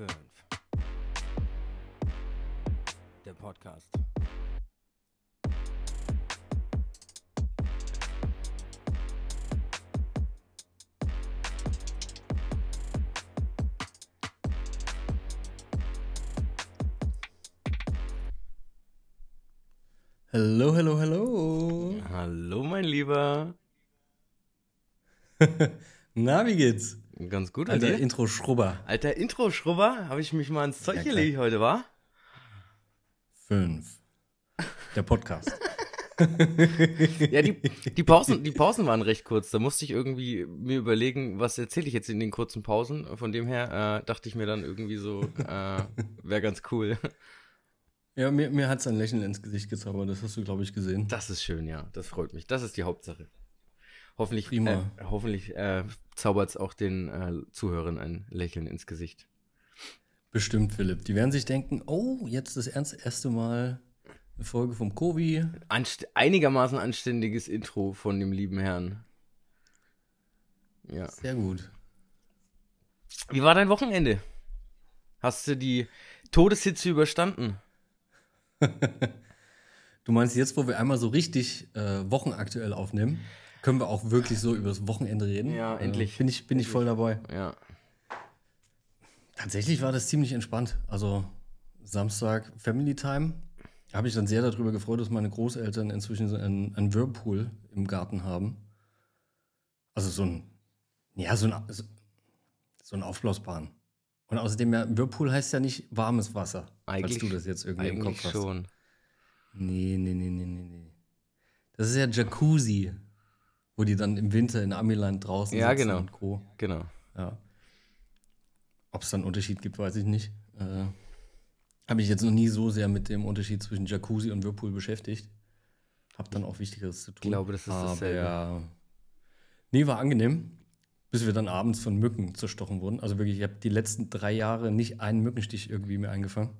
5. Der Podcast. Hallo, hallo, hallo. Hallo, mein Lieber. Na, wie geht's? Ganz gut, Alter? Intro-Schrubber. Alter Intro-Schrubber, habe ich mich mal ins Zeug Ja, gelegt heute, wa? Fünf. Der Podcast. Ja, die, die, Pausen, die Pausen waren recht kurz. Da musste ich irgendwie mir überlegen, was erzähle ich jetzt in den kurzen Pausen. Von dem her äh, dachte ich mir dann irgendwie so, äh, wäre ganz cool. ja, mir, mir hat's ein Lächeln ins Gesicht gezaubert. Das hast du, glaube ich, gesehen. Das ist schön, ja. Das freut mich. Das ist die Hauptsache. Hoffentlich, Prima. Äh, hoffentlich äh, zaubert es auch den äh, Zuhörern ein Lächeln ins Gesicht. Bestimmt, Philipp. Die werden sich denken, oh, jetzt das erste Mal eine Folge vom Kovi. Anst einigermaßen anständiges Intro von dem lieben Herrn. Ja. Sehr gut. Wie war dein Wochenende? Hast du die Todeshitze überstanden? Du meinst jetzt, wo wir einmal so richtig äh, wochenaktuell aufnehmen, können wir auch wirklich so über das Wochenende reden? Ja, endlich. Bin ich, bin ich voll dabei. Ja. Tatsächlich war das ziemlich entspannt. Also Samstag Family Time. Habe ich dann sehr darüber gefreut, dass meine Großeltern inzwischen so einen, einen Whirlpool im Garten haben. Also so ein, ja, so ein, so, ein Aufblasbahn. Und außerdem, ja, Whirlpool heißt ja nicht warmes Wasser, Eigentlich, falls du das jetzt irgendwie im Kopf hast. schon. Nee, nee, nee, nee, nee, nee. Das ist ja Jacuzzi, wo die dann im Winter in Amiland draußen Ja, sitzen genau. und Co. Genau. Ja. Ob es da einen Unterschied gibt, weiß ich nicht. Äh, Habe ich jetzt noch nie so sehr mit dem Unterschied zwischen Jacuzzi und Whirlpool beschäftigt. Hab dann auch Wichtigeres zu tun. Ich glaube, das ist Aber dasselbe. ja. Nee, war angenehm. Bis wir dann abends von Mücken zerstochen wurden. Also wirklich, ich habe die letzten drei Jahre nicht einen Mückenstich irgendwie mehr eingefangen.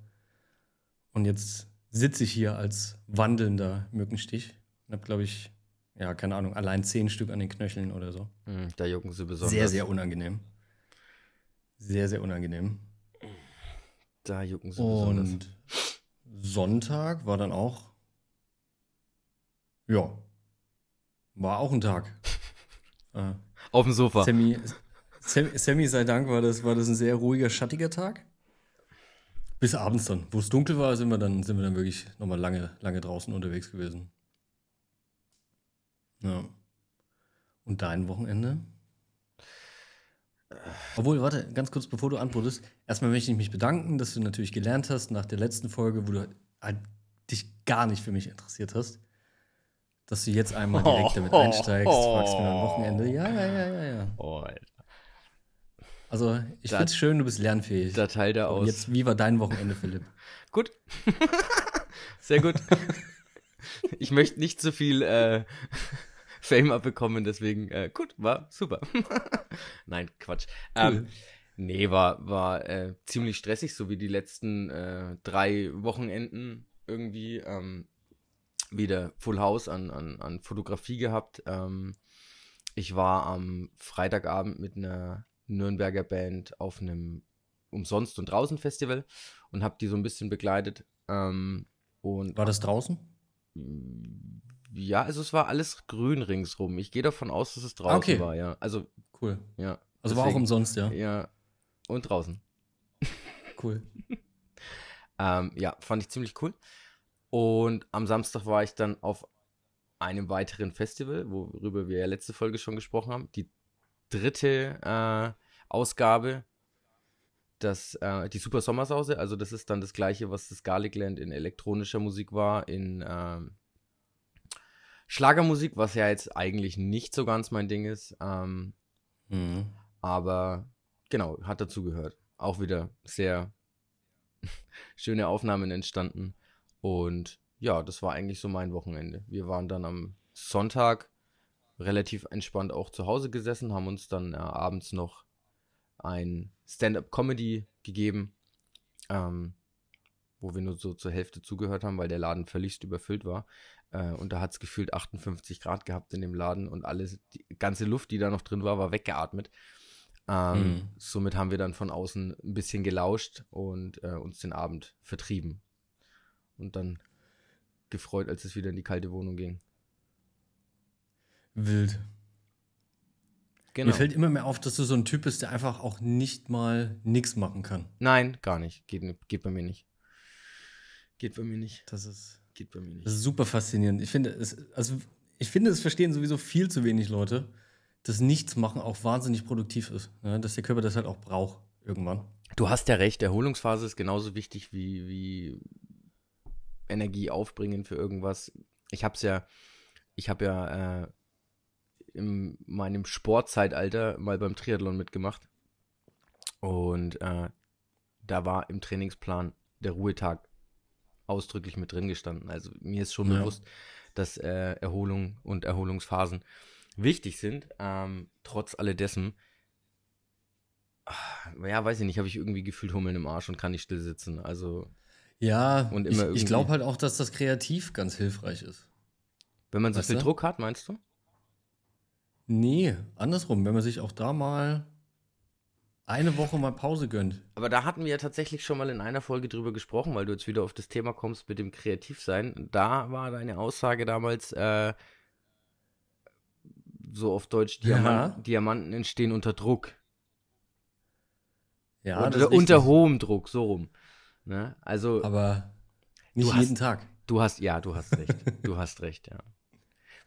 Und jetzt sitze ich hier als wandelnder Mückenstich und habe, glaube ich, ja, keine Ahnung, allein zehn Stück an den Knöcheln oder so. Hm, da jucken sie besonders. Sehr, sehr unangenehm. Sehr, sehr unangenehm. Da jucken sie besonders. Und Sonntag war dann auch, ja, war auch ein Tag. äh, Auf dem Sofa. Sammy, Sam- Sammy sei Dank war das, war das ein sehr ruhiger, schattiger Tag. Bis abends dann. Wo es dunkel war, sind wir dann, sind wir dann wirklich nochmal lange, lange draußen unterwegs gewesen. Ja. Und dein Wochenende? Obwohl, warte, ganz kurz, bevor du antwortest. Erstmal möchte ich mich bedanken, dass du natürlich gelernt hast nach der letzten Folge, wo du halt dich gar nicht für mich interessiert hast. Dass du jetzt einmal direkt damit einsteigst, fragst mir am Wochenende. Ja, ja, ja, ja, ja. Oh, Alter. Also, ich Da- find's schön, du bist lernfähig. Da teilt er Und aus. jetzt, wie war dein Wochenende, Philipp? Gut. Sehr gut. ich möchte nicht so viel äh, Fame abbekommen, deswegen äh, gut, war super. Nein, Quatsch. Ähm, nee, war, war äh, ziemlich stressig, so wie die letzten äh, drei Wochenenden irgendwie. Ähm, wieder Full House an, an, an Fotografie gehabt. Ähm, ich war am Freitagabend mit einer Nürnberger Band auf einem Umsonst- und Draußen-Festival und habe die so ein bisschen begleitet. Ähm, und War das draußen? Ja, also es war alles grün ringsrum. Ich gehe davon aus, dass es draußen Okay. war, ja. Also, Cool. ja. Also war auch Deswegen- umsonst, ja. Ja. Und draußen. Cool. Ähm, ja, fand ich ziemlich cool. Und am Samstag war ich dann auf einem weiteren Festival, worüber wir ja letzte Folge schon gesprochen haben. Die dritte äh, Ausgabe, das, äh, die Super Sommersause. Also das ist dann das gleiche, was das Garlicland in elektronischer Musik war, in ähm, Schlagermusik, was ja jetzt eigentlich nicht so ganz mein Ding ist. Ähm, Mhm. aber genau, hat dazugehört. Auch wieder sehr schöne Aufnahmen entstanden. Und ja, das war eigentlich so mein Wochenende. Wir waren dann am Sonntag relativ entspannt auch zu Hause gesessen, haben uns dann äh, abends noch ein Stand-up-Comedy gegeben. Ähm, wo wir nur so zur Hälfte zugehört haben, weil der Laden völligst überfüllt war. Äh, und da hat es gefühlt 58 Grad gehabt in dem Laden und alles, die ganze Luft, die da noch drin war, war weggeatmet. Ähm, mhm. Somit haben wir dann von außen ein bisschen gelauscht und äh, uns den Abend vertrieben. Und dann gefreut, als es wieder in die kalte Wohnung ging. Wild. Genau. Mir fällt immer mehr auf, dass du so ein Typ bist, der einfach auch nicht mal nichts machen kann. Nein, gar nicht. Geht, geht bei mir nicht. Geht bei mir nicht. Das ist, geht bei mir nicht. Das ist super faszinierend. Ich finde, es, also ich finde, es verstehen sowieso viel zu wenig Leute, dass nichts machen auch wahnsinnig produktiv ist. Ne? Dass der Körper das halt auch braucht irgendwann. Du hast ja recht, Erholungsphase ist genauso wichtig wie, wie Energie aufbringen für irgendwas. Ich hab's ja, ich habe ja äh, in meinem Sportzeitalter mal beim Triathlon mitgemacht. Und äh, da war im Trainingsplan der Ruhetag ausdrücklich mit drin gestanden. Also mir ist schon ja. bewusst, dass äh, Erholung und Erholungsphasen wichtig sind. Ähm, trotz alledessen, ach, ja, weiß ich nicht, habe ich irgendwie gefühlt Hummeln im Arsch und kann nicht still sitzen. Also ja, und immer ich, ich glaube halt auch, dass das kreativ ganz hilfreich ist. Wenn man so weißt viel du? Druck hat, meinst du? Nee, andersrum, wenn man sich auch da mal eine Woche mal Pause gönnt. Aber da hatten wir ja tatsächlich schon mal in einer Folge drüber gesprochen, weil du jetzt wieder auf das Thema kommst mit dem Kreativsein. Da war deine Aussage damals, äh, so auf Deutsch, Diamant, ja. Diamanten entstehen unter Druck. Ja, Oder unter hohem Druck, so rum. Ne? Also, Aber nicht jeden Tag. Du hast, ja, du hast recht. du hast recht, ja.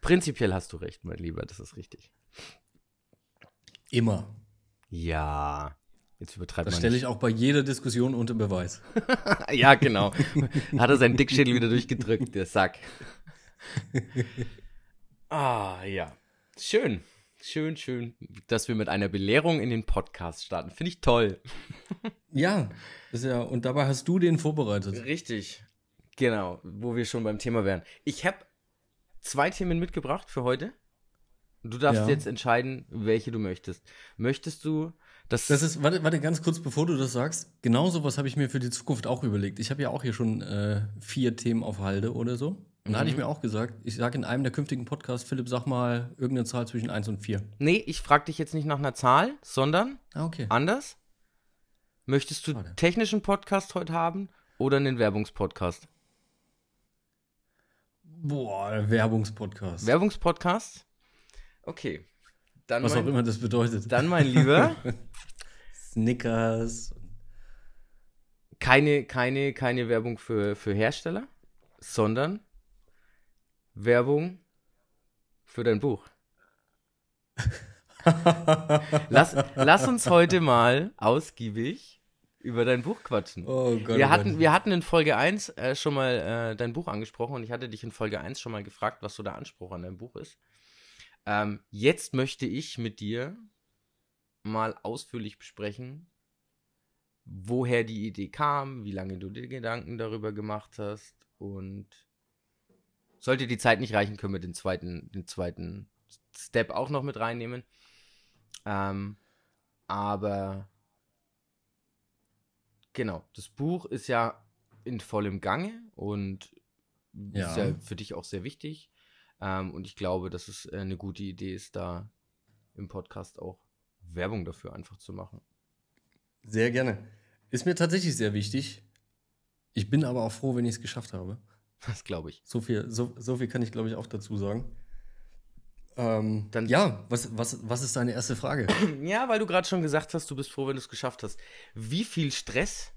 Prinzipiell hast du recht, mein Lieber, das ist richtig. Immer. Ja. Jetzt übertreibt das man. Das stelle ich auch bei jeder Diskussion unter Beweis. ja, genau. Hat er seinen Dickschädel wieder durchgedrückt, der Sack. ah, ja. Schön. Schön, schön, dass wir mit einer Belehrung in den Podcast starten. Finde ich toll. ja, ist ja, und dabei hast du den vorbereitet. Richtig. Genau, wo wir schon beim Thema wären. Ich habe zwei Themen mitgebracht für heute. Du darfst ja. jetzt entscheiden, welche du möchtest. Möchtest du das, das ist, warte, warte, ganz kurz, bevor du das sagst. Genau sowas habe ich mir für die Zukunft auch überlegt. Ich habe ja auch hier schon äh, vier Themen auf Halde oder so. Und mhm. da hatte ich mhm. mir auch gesagt, ich sage in einem der künftigen Podcasts, Philipp, sag mal irgendeine Zahl zwischen 1 und 4. Nee, ich frage dich jetzt nicht nach einer Zahl, sondern ah, okay. anders. Möchtest du einen technischen Podcast heute haben oder einen Werbungspodcast? Boah, Werbungspodcast. Werbungspodcast? Okay. Dann Was mein, auch immer das bedeutet. Dann, mein Lieber. Snickers. Keine, keine, keine Werbung für, für Hersteller, sondern Werbung für dein Buch. lass, lass uns heute mal ausgiebig über dein Buch quatschen. Oh Gott, wir, oh hatten, wir hatten in Folge 1 äh, schon mal äh, dein Buch angesprochen und ich hatte dich in Folge 1 schon mal gefragt, was so der Anspruch an deinem Buch ist. Ähm, jetzt möchte ich mit dir mal ausführlich besprechen, woher die Idee kam, wie lange du dir Gedanken darüber gemacht hast und sollte die Zeit nicht reichen, können wir den zweiten, den zweiten Step auch noch mit reinnehmen. Ähm, aber Genau, das Buch ist ja in vollem Gange und ja. ist ja für dich auch sehr wichtig. Ähm, und ich glaube, dass es äh, eine gute Idee ist, da im Podcast auch Werbung dafür einfach zu machen. Sehr gerne. Ist mir tatsächlich sehr wichtig. Ich bin aber auch froh, wenn ich es geschafft habe. Das glaube ich. So viel, so, so viel kann ich, glaube ich, auch dazu sagen. Ähm, Dann, ja, was, was, was ist deine erste Frage? Ja, weil du gerade schon gesagt hast, du bist froh, wenn du es geschafft hast. Wie viel Stress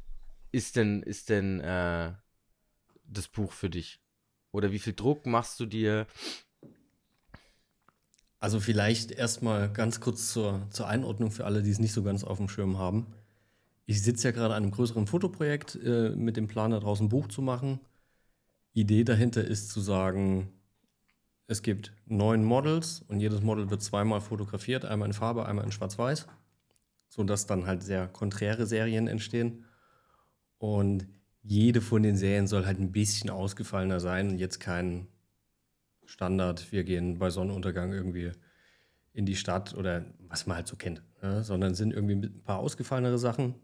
ist denn, ist denn äh, das Buch für dich? Oder wie viel Druck machst du dir? Also vielleicht erstmal ganz kurz zur, zur Einordnung für alle, die es nicht so ganz auf dem Schirm haben. Ich sitze ja gerade an einem größeren Fotoprojekt äh, mit dem Plan, da draußen ein Buch zu machen. Idee dahinter ist zu sagen, es gibt neun Models und jedes Model wird zweimal fotografiert, einmal in Farbe, einmal in Schwarz-Weiß, sodass dann halt sehr konträre Serien entstehen. Und jede von den Serien soll halt ein bisschen ausgefallener sein und jetzt kein Standard, wir gehen bei Sonnenuntergang irgendwie in die Stadt oder was man halt so kennt, ne? sondern sind irgendwie ein paar ausgefallenere Sachen.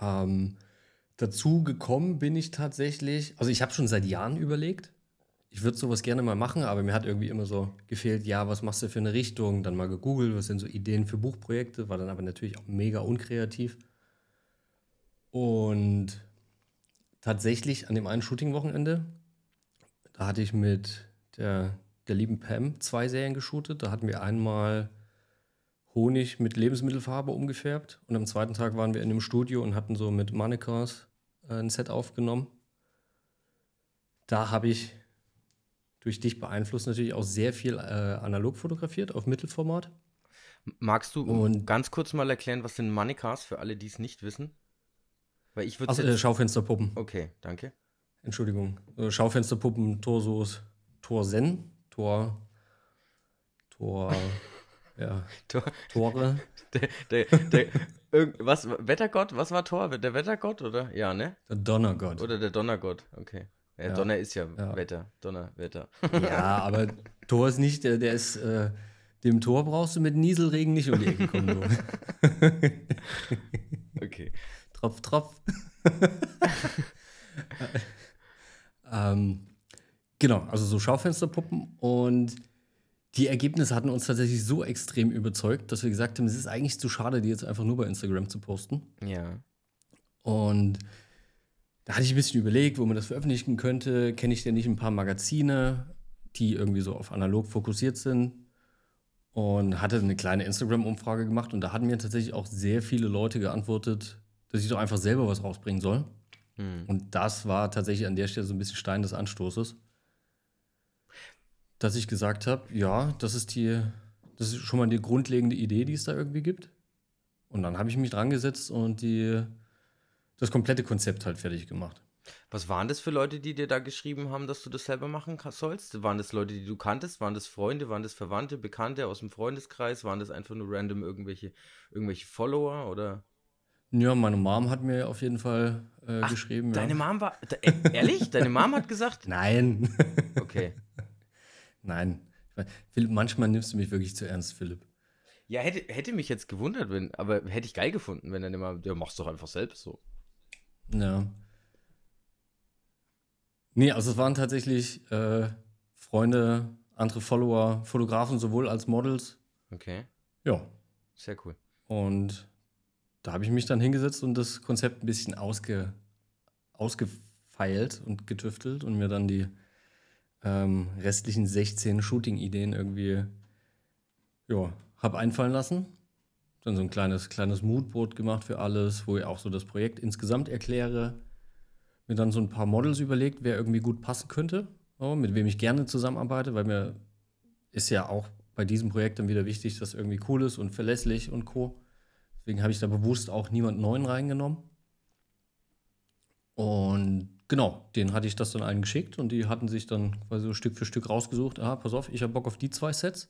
Ähm, dazu gekommen bin ich tatsächlich, also ich habe schon seit Jahren überlegt, ich würde sowas gerne mal machen, aber mir hat irgendwie immer so gefehlt, ja, was machst du für eine Richtung? Dann mal gegoogelt, was sind so Ideen für Buchprojekte, war dann aber natürlich auch mega unkreativ. Und tatsächlich an dem einen Shooting-Wochenende, da hatte ich mit der, der lieben Pam zwei Serien geshootet. Da hatten wir einmal Honig mit Lebensmittelfarbe umgefärbt und am zweiten Tag waren wir in einem Studio und hatten so mit Mannequins äh, ein Set aufgenommen. Da habe ich durch dich beeinflusst natürlich auch sehr viel äh, analog fotografiert auf Mittelformat. Magst du und ganz kurz mal erklären, was sind Mannequins für alle, die es nicht wissen? Weil ich würde. Also, äh, Schaufensterpuppen. Okay, danke. Entschuldigung. Äh, Schaufensterpuppen, Torsos, Torsen, Tor, Tor, ja, Tor, Tore. Der, der, der, was, Wettergott? Was war Tor? Der Wettergott, oder? Ja, ne? Der Donnergott. Oder der Donnergott, okay. Ja, ja. Donner ist ja, ja, Wetter. Donner, Wetter. Ja, aber Tor ist nicht, der, der ist, äh, dem Tor brauchst du mit Nieselregen nicht um die Ecke kommen. okay. Tropf, Tropf. ähm, genau, also so Schaufensterpuppen und die Ergebnisse hatten uns tatsächlich so extrem überzeugt, dass wir gesagt haben, es ist eigentlich zu schade, die jetzt einfach nur bei Instagram zu posten. Ja. Und da hatte ich ein bisschen überlegt, wo man das veröffentlichen könnte. Kenne ich denn nicht ein paar Magazine, die irgendwie so auf analog fokussiert sind? Und hatte eine kleine Instagram-Umfrage gemacht und da hatten mir tatsächlich auch sehr viele Leute geantwortet, dass ich doch einfach selber was rausbringen soll. Hm. Und das war tatsächlich an der Stelle so ein bisschen Stein des Anstoßes. Dass ich gesagt habe, ja, das ist die, das ist schon mal die grundlegende Idee, die es da irgendwie gibt. Und dann habe ich mich dran gesetzt und die, das komplette Konzept halt fertig gemacht. Was waren das für Leute, die dir da geschrieben haben, dass du das selber machen sollst? Waren das Leute, die du kanntest? Waren das Freunde? Waren das Verwandte, Bekannte aus dem Freundeskreis? Waren das einfach nur random irgendwelche, irgendwelche Follower oder? Ja, meine Mom hat mir auf jeden Fall äh, Ach, geschrieben. Deine ja. Mom war. Äh, ehrlich? deine Mom hat gesagt? Nein. Okay. Nein. Philipp, manchmal nimmst du mich wirklich zu ernst, Philipp. Ja, hätte, hätte mich jetzt gewundert, wenn, aber hätte ich geil gefunden, wenn dann immer, ja, machst doch einfach selbst so. Ja. Nee, also es waren tatsächlich äh, Freunde, andere Follower, Fotografen sowohl als Models. Okay. Ja. Sehr cool. Und da habe ich mich dann hingesetzt und das Konzept ein bisschen ausge, ausgefeilt und getüftelt und mir dann die ähm, restlichen 16 Shooting-Ideen irgendwie ja, habe einfallen lassen. Dann so ein kleines, kleines Moodboard gemacht für alles, wo ich auch so das Projekt insgesamt erkläre. Mir dann so ein paar Models überlegt, wer irgendwie gut passen könnte, so, mit wem ich gerne zusammenarbeite, weil mir ist ja auch bei diesem Projekt dann wieder wichtig, dass irgendwie cool ist und verlässlich und co. Deswegen habe ich da bewusst auch niemand Neuen reingenommen. Und genau, den hatte ich das dann allen geschickt und die hatten sich dann quasi so Stück für Stück rausgesucht. Aha, pass auf, ich habe Bock auf die zwei Sets.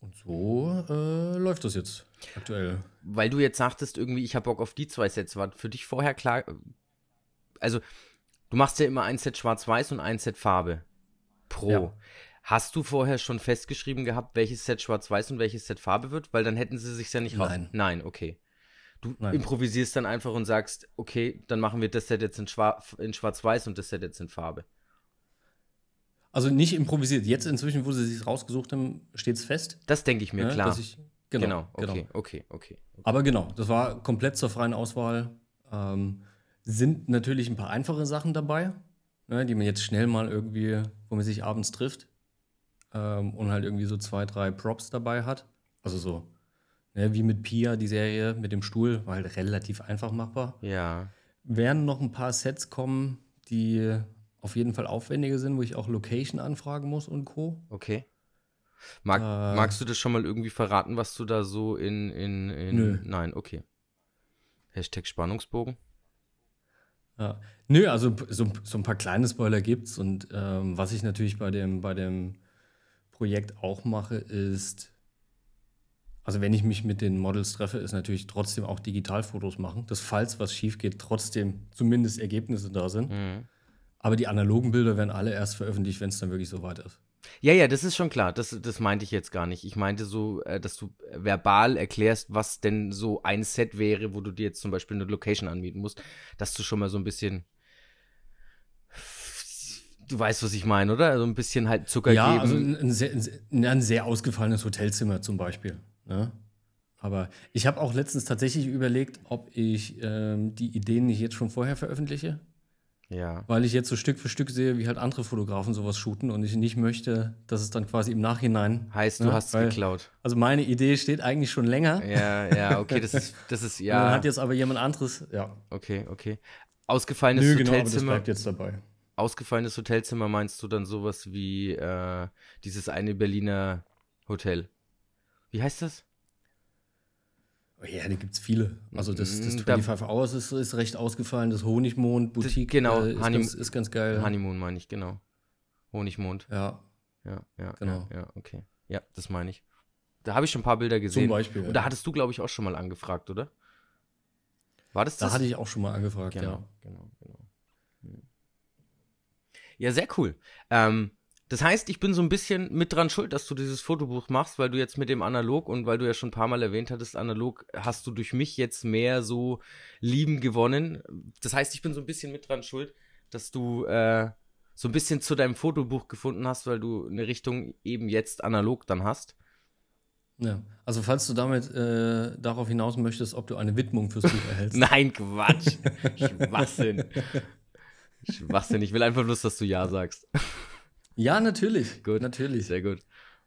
Und so äh, läuft das jetzt aktuell. Weil du jetzt sagtest, irgendwie, ich habe Bock auf die zwei Sets, war für dich vorher klar. Also, du machst ja immer ein Set Schwarz-Weiß und ein Set Farbe pro. Ja. Hast du vorher schon festgeschrieben gehabt, welches Set schwarz-weiß und welches Set Farbe wird? Weil dann hätten sie sich ja nicht raus. Nein. Nein, okay. Du Nein. improvisierst dann einfach und sagst, okay, dann machen wir das Set jetzt in, Schwar in schwarz-weiß und das Set jetzt in Farbe. Also nicht improvisiert. Jetzt inzwischen, wo sie sich rausgesucht haben, steht es fest. Das denke ich mir, ja, klar. Ich, genau, genau, okay, genau. Okay, okay, okay, Aber genau, das war komplett zur freien Auswahl. Ähm, sind natürlich ein paar einfache Sachen dabei, ne, die man jetzt schnell mal irgendwie, wo man sich abends trifft, ähm, und halt irgendwie so zwei, drei Props dabei hat. Also so, ne, wie mit Pia, die Serie mit dem Stuhl, war halt relativ einfach machbar. Ja. Werden noch ein paar Sets kommen, die auf jeden Fall aufwendiger sind, wo ich auch Location anfragen muss und Co. Okay. Mag, äh, magst du das schon mal irgendwie verraten, was du da so in. in, in nö. Nein, okay. Hashtag Spannungsbogen. Ja. Nö, also so, so ein paar kleine Spoiler gibt's und ähm, was ich natürlich bei dem, bei dem Projekt auch mache, ist, also wenn ich mich mit den Models treffe, ist natürlich trotzdem auch Digitalfotos machen, dass falls was schief geht, trotzdem zumindest Ergebnisse da sind. Mhm. Aber die analogen Bilder werden alle erst veröffentlicht, wenn es dann wirklich soweit ist. Ja, ja, das ist schon klar. Das, das meinte ich jetzt gar nicht. Ich meinte so, äh, dass du verbal erklärst, was denn so ein Set wäre, wo du dir jetzt zum Beispiel eine Location anmieten musst, dass du schon mal so ein bisschen. Du weißt, was ich meine, oder? Also ein bisschen halt Zucker ja, geben. also ein, ein, sehr, ein, sehr ausgefallenes Hotelzimmer zum Beispiel. Ne? Aber ich habe auch letztens tatsächlich überlegt, ob ich ähm, die Ideen nicht jetzt schon vorher veröffentliche. ja. Weil ich jetzt so Stück für Stück sehe, wie halt andere Fotografen sowas shooten und ich nicht möchte, dass es dann quasi im Nachhinein. Heißt, du ne, hast es geklaut. Also meine Idee steht eigentlich schon länger. Ja, ja, okay, das ist, das ist, Dann ja. hat jetzt aber jemand anderes. Ja. Okay, okay. Ausgefallenes Nö, genau, aber das bleibt jetzt dabei. Ausgefallenes Hotelzimmer meinst du dann sowas wie äh, dieses eine Berliner Hotel? Wie heißt das? Oh ja, da gibt es viele. Also das, das Mm, da- 25 Hours ist, ist recht ausgefallen. Das Honigmond, Boutique genau, äh, ist, Honeym- ganz, ist ganz geil. Honeymoon meine ich, genau. Honigmond. Ja, Ja, ja, Genau. ja, ja, okay. Ja, das meine ich. Da habe ich schon ein paar Bilder gesehen. zum Beispiel. Und da ja. hattest du, glaube ich, auch schon mal angefragt, oder? War das Da das? hatte ich auch schon mal angefragt, Genau, ja. genau. Ja, sehr cool. Ähm, das heißt, ich bin so ein bisschen mit dran schuld, dass du dieses Fotobuch machst, weil du jetzt mit dem Analog und weil du ja schon ein paar Mal erwähnt hattest, Analog hast du durch mich jetzt mehr so lieben gewonnen. Das heißt, ich bin so ein bisschen mit dran schuld, dass du äh, so ein bisschen zu deinem Fotobuch gefunden hast, weil du eine Richtung eben jetzt analog dann hast. ja. Also falls du damit äh, darauf hinaus möchtest, ob du eine Widmung fürs Buch erhältst. Nein, Quatsch. Schwachsinn. Schwachsinn. Ich will einfach bloß, dass du Ja sagst. ja, natürlich. Gut. Natürlich. Sehr gut.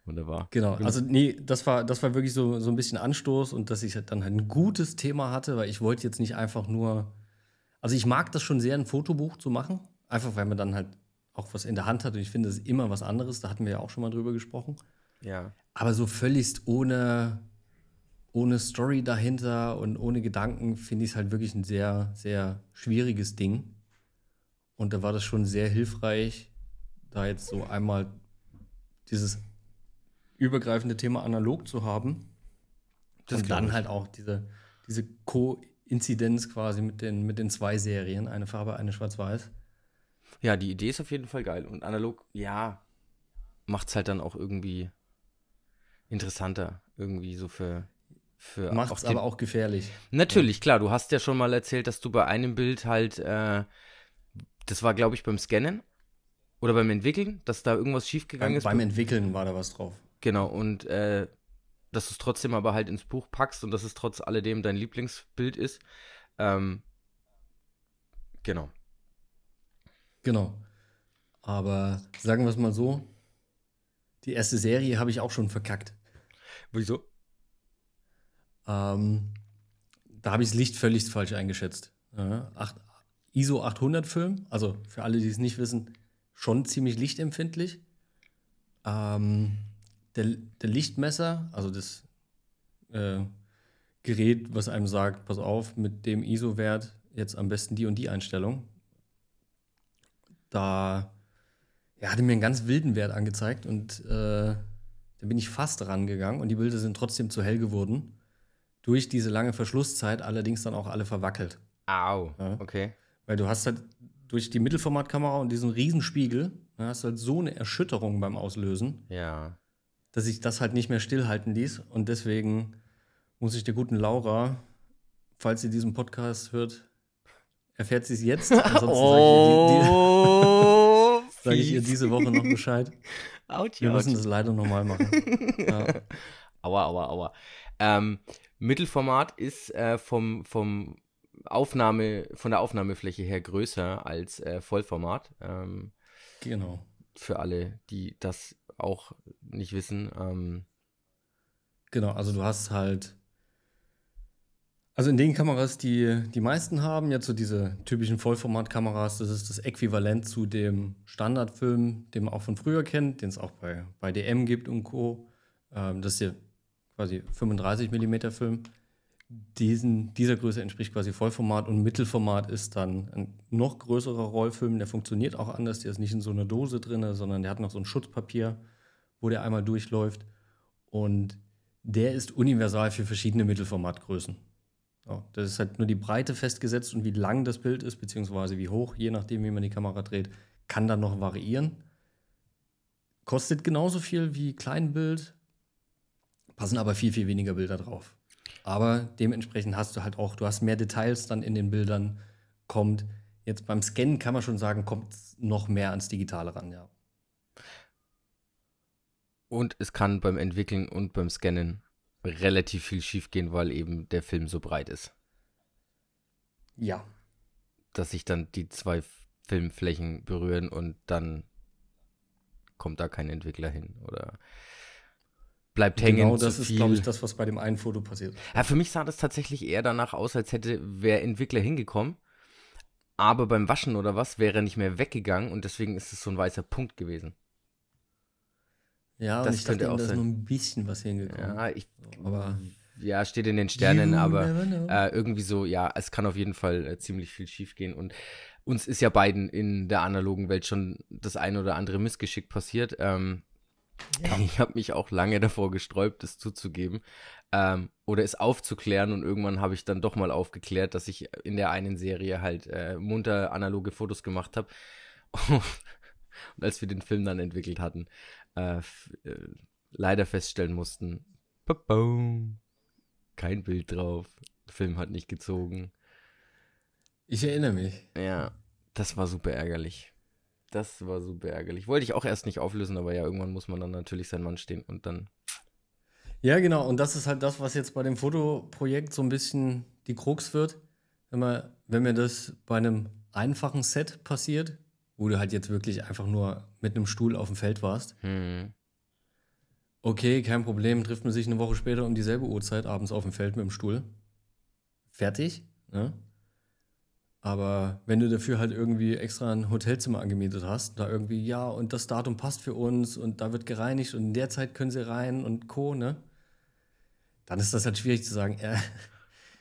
Wunderbar. Genau, also nee, das war, das war wirklich so, so ein bisschen Anstoß und dass ich dann halt ein gutes Thema hatte, weil ich wollte jetzt nicht einfach nur, also ich mag das schon sehr, ein Fotobuch zu machen, einfach weil man dann halt auch was in der Hand hat und ich finde, das ist immer was anderes, da hatten wir ja auch schon mal drüber gesprochen. Ja. Aber so völligst ohne, ohne Story dahinter und ohne Gedanken finde ich es halt wirklich ein sehr, sehr schwieriges Ding. Und da war das schon sehr hilfreich, da jetzt so einmal dieses übergreifende Thema analog zu haben. Das und dann ich. halt auch diese, diese Koinzidenz quasi mit den, mit den zwei Serien, eine Farbe, eine Schwarz-Weiß. Ja, die Idee ist auf jeden Fall geil. Und analog, ja, macht es halt dann auch irgendwie interessanter. Irgendwie so für. für Macht es aber auch gefährlich. Natürlich, klar. Du hast ja schon mal erzählt, dass du bei einem Bild halt. Äh, das war, glaube ich, beim Scannen oder beim Entwickeln, dass da irgendwas schiefgegangen Beim, ist. beim Entwickeln war da was drauf. Genau, und äh, dass du es trotzdem aber halt ins Buch packst und dass es trotz alledem dein Lieblingsbild ist. Ähm, genau. Genau. Aber sagen wir es mal so, die erste Serie habe ich auch schon verkackt. Wieso? Ähm, da habe ich das Licht völlig falsch eingeschätzt. Ja, acht, ISO 800 Film, also für alle, die es nicht wissen, schon ziemlich lichtempfindlich. Ähm, der, der Lichtmesser, also das äh, Gerät, was einem sagt, pass auf, mit dem ISO-Wert jetzt am besten die und die Einstellung. Da ja, hatte mir einen ganz wilden Wert angezeigt und äh, da bin ich fast rangegangen und die Bilder sind trotzdem zu hell geworden. Durch diese lange Verschlusszeit allerdings dann auch alle verwackelt. Au. Ja. Okay. Weil du hast halt durch die Mittelformatkamera und diesen Riesenspiegel, da hast du halt so eine Erschütterung beim Auslösen, Ja. dass sich das halt nicht mehr stillhalten ließ. Und deswegen muss ich der guten Laura, falls sie diesen Podcast hört, erfährt sie es jetzt. Ansonsten oh, sage ich, die, sag ich ihr fies. diese Woche noch Bescheid. Autsch, Wir autsch. müssen das leider nochmal machen. Ja. Aua, aua, aua. Ähm, Mittelformat ist äh, vom, vom Aufnahme, von der Aufnahmefläche her größer als äh, Vollformat. Ähm, Genau. für alle, die das auch nicht wissen. Ähm, Genau, also du hast halt. Also in den Kameras, die die meisten haben, jetzt so diese typischen Vollformatkameras, das ist das Äquivalent zu dem Standardfilm, den man auch von früher kennt, den es auch bei, bei DM gibt und Co. Ähm, das ist ja quasi 35 mm Film. Diesen, dieser Größe entspricht quasi Vollformat und Mittelformat ist dann ein noch größerer Rollfilm, der funktioniert auch anders, der ist nicht in so einer Dose drin, sondern der hat noch so ein Schutzpapier, wo der einmal durchläuft. Und der ist universal für verschiedene Mittelformatgrößen. Ja, das ist halt nur die Breite festgesetzt und wie lang das Bild ist, beziehungsweise wie hoch, je nachdem, wie man die Kamera dreht, kann dann noch variieren. kostet genauso viel wie Kleinbild, passen aber viel, viel weniger Bilder drauf. Aber dementsprechend hast du halt auch, du hast mehr Details dann in den Bildern, kommt jetzt beim Scannen kann man schon sagen, kommt noch mehr ans Digitale ran, ja. Und es kann beim Entwickeln und beim Scannen relativ viel schiefgehen, weil eben der Film so breit ist. Ja. Dass sich dann die zwei Filmflächen berühren und dann kommt da kein Entwickler hin oder bleibt genau hängen. Genau, das ist, glaube ich, das, was bei dem einen Foto passiert. Ja, für mich sah das tatsächlich eher danach aus, als hätte wer Entwickler hingekommen, aber beim Waschen oder was wäre er nicht mehr weggegangen und deswegen ist es so ein weißer Punkt gewesen. Ja, das und ich könnte dachte, auch da ist nur ein bisschen was hingekommen. Ja, ich, aber ja, steht in den Sternen, aber äh, irgendwie so, ja, es kann auf jeden Fall äh, ziemlich viel schief gehen und uns ist ja beiden in der analogen Welt schon das ein oder andere Missgeschick passiert. Ähm, ja. Ich habe mich auch lange davor gesträubt, das zuzugeben ähm, oder es aufzuklären und irgendwann habe ich dann doch mal aufgeklärt, dass ich in der einen Serie halt äh, munter analoge Fotos gemacht habe. und als wir den Film dann entwickelt hatten, äh, äh, leider feststellen mussten, kein Bild drauf, der Film hat nicht gezogen. Ich erinnere mich. Ja, das war super ärgerlich. Das war super ärgerlich. Wollte ich auch erst nicht auflösen, aber ja, irgendwann muss man dann natürlich sein Mann stehen und dann. Ja, genau. Und das ist halt das, was jetzt bei dem Fotoprojekt so ein bisschen die Krux wird. Wenn, man, wenn mir das bei einem einfachen Set passiert, wo du halt jetzt wirklich einfach nur mit einem Stuhl auf dem Feld warst. Hm. Okay, kein Problem, trifft man sich eine Woche später um dieselbe Uhrzeit abends auf dem Feld mit dem Stuhl. Fertig. Ne? Aber wenn du dafür halt irgendwie extra ein Hotelzimmer angemietet hast, da irgendwie, ja, und das Datum passt für uns und da wird gereinigt und in der Zeit können sie rein und Co., ne? Dann ist das halt schwierig zu sagen, äh,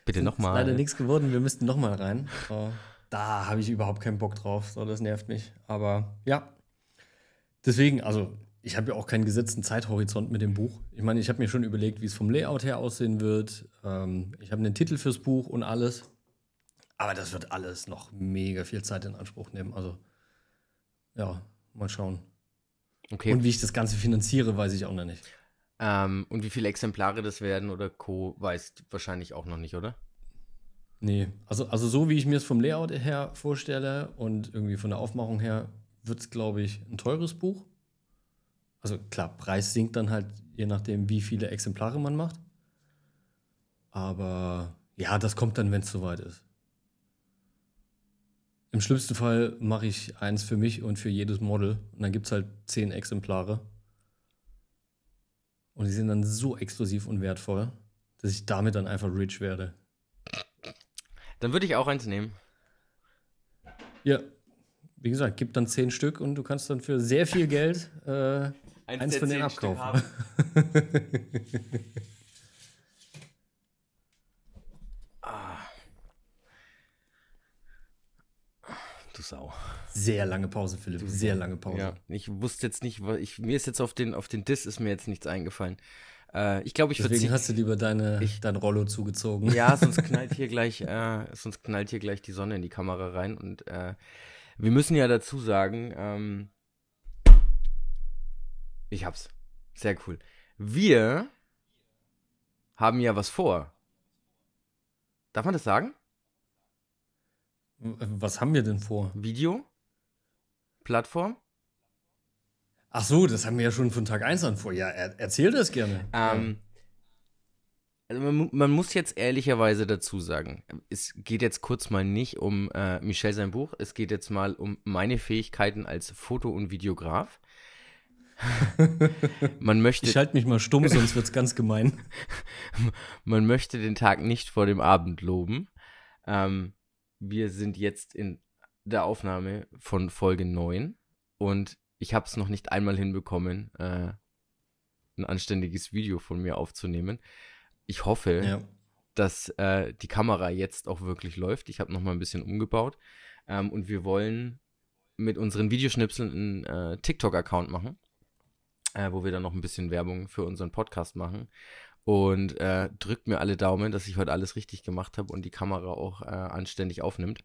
bitte nochmal. Ist leider nichts geworden, wir müssten nochmal rein. So, da habe ich überhaupt keinen Bock drauf, so, das nervt mich. Aber ja, deswegen, also ich habe ja auch keinen gesetzten Zeithorizont mit dem Buch. Ich meine, ich habe mir schon überlegt, wie es vom Layout her aussehen wird. Ähm, ich habe einen Titel fürs Buch und alles. Aber das wird alles noch mega viel Zeit in Anspruch nehmen. Also, ja, mal schauen. Okay. Und wie ich das Ganze finanziere, weiß ich auch noch nicht. Ähm, und wie viele Exemplare das werden oder Co. weißt wahrscheinlich auch noch nicht, oder? Nee, also, also so wie ich mir es vom Layout her vorstelle und irgendwie von der Aufmachung her, wird es, glaube ich, ein teures Buch. Also klar, Preis sinkt dann halt, je nachdem, wie viele Exemplare man macht. Aber ja, das kommt dann, wenn es soweit ist. Im schlimmsten Fall mache ich eins für mich und für jedes Model. Und dann gibt es halt zehn Exemplare. Und die sind dann so exklusiv und wertvoll, dass ich damit dann einfach rich werde. Dann würde ich auch eins nehmen. Ja, wie gesagt, gib dann zehn Stück und du kannst dann für sehr viel Geld äh, eins, eins von denen abkaufen. du Sau. Sehr lange Pause, Philipp. Sehr lange Pause. Ja, ich wusste jetzt nicht, ich, mir ist jetzt auf den, auf den Diss ist mir jetzt nichts eingefallen. Äh, ich glaube, ich Deswegen hast du lieber deine, ich, dein Rollo zugezogen. Ja, sonst knallt hier gleich, äh, sonst knallt hier gleich die Sonne in die Kamera rein. Und äh, wir müssen ja dazu sagen, ähm, ich hab's. Sehr cool. Wir haben ja was vor. Darf man das sagen? Was haben wir denn vor? Video? Plattform? Ach so, das haben wir ja schon von Tag 1 an vor. Ja, er, erzähl das gerne. Ähm, also man, man, muss jetzt ehrlicherweise dazu sagen, es geht jetzt kurz mal nicht um äh, Michel sein Buch, es geht jetzt mal um meine Fähigkeiten als Foto- und Videograf. man möchte. Ich schalte mich mal stumm, sonst wird es ganz gemein. man möchte den Tag nicht vor dem Abend loben. Ähm, wir sind jetzt in der Aufnahme von Folge 9 und ich habe es noch nicht einmal hinbekommen, äh, ein anständiges Video von mir aufzunehmen. Ich hoffe, ja. dass äh, die Kamera jetzt auch wirklich läuft. Ich habe noch mal ein bisschen umgebaut ähm, und wir wollen mit unseren Videoschnipseln einen äh, TikTok-Account machen, äh, wo wir dann noch ein bisschen Werbung für unseren Podcast machen und äh, drückt mir alle Daumen, dass ich heute alles richtig gemacht habe und die Kamera auch äh, anständig aufnimmt.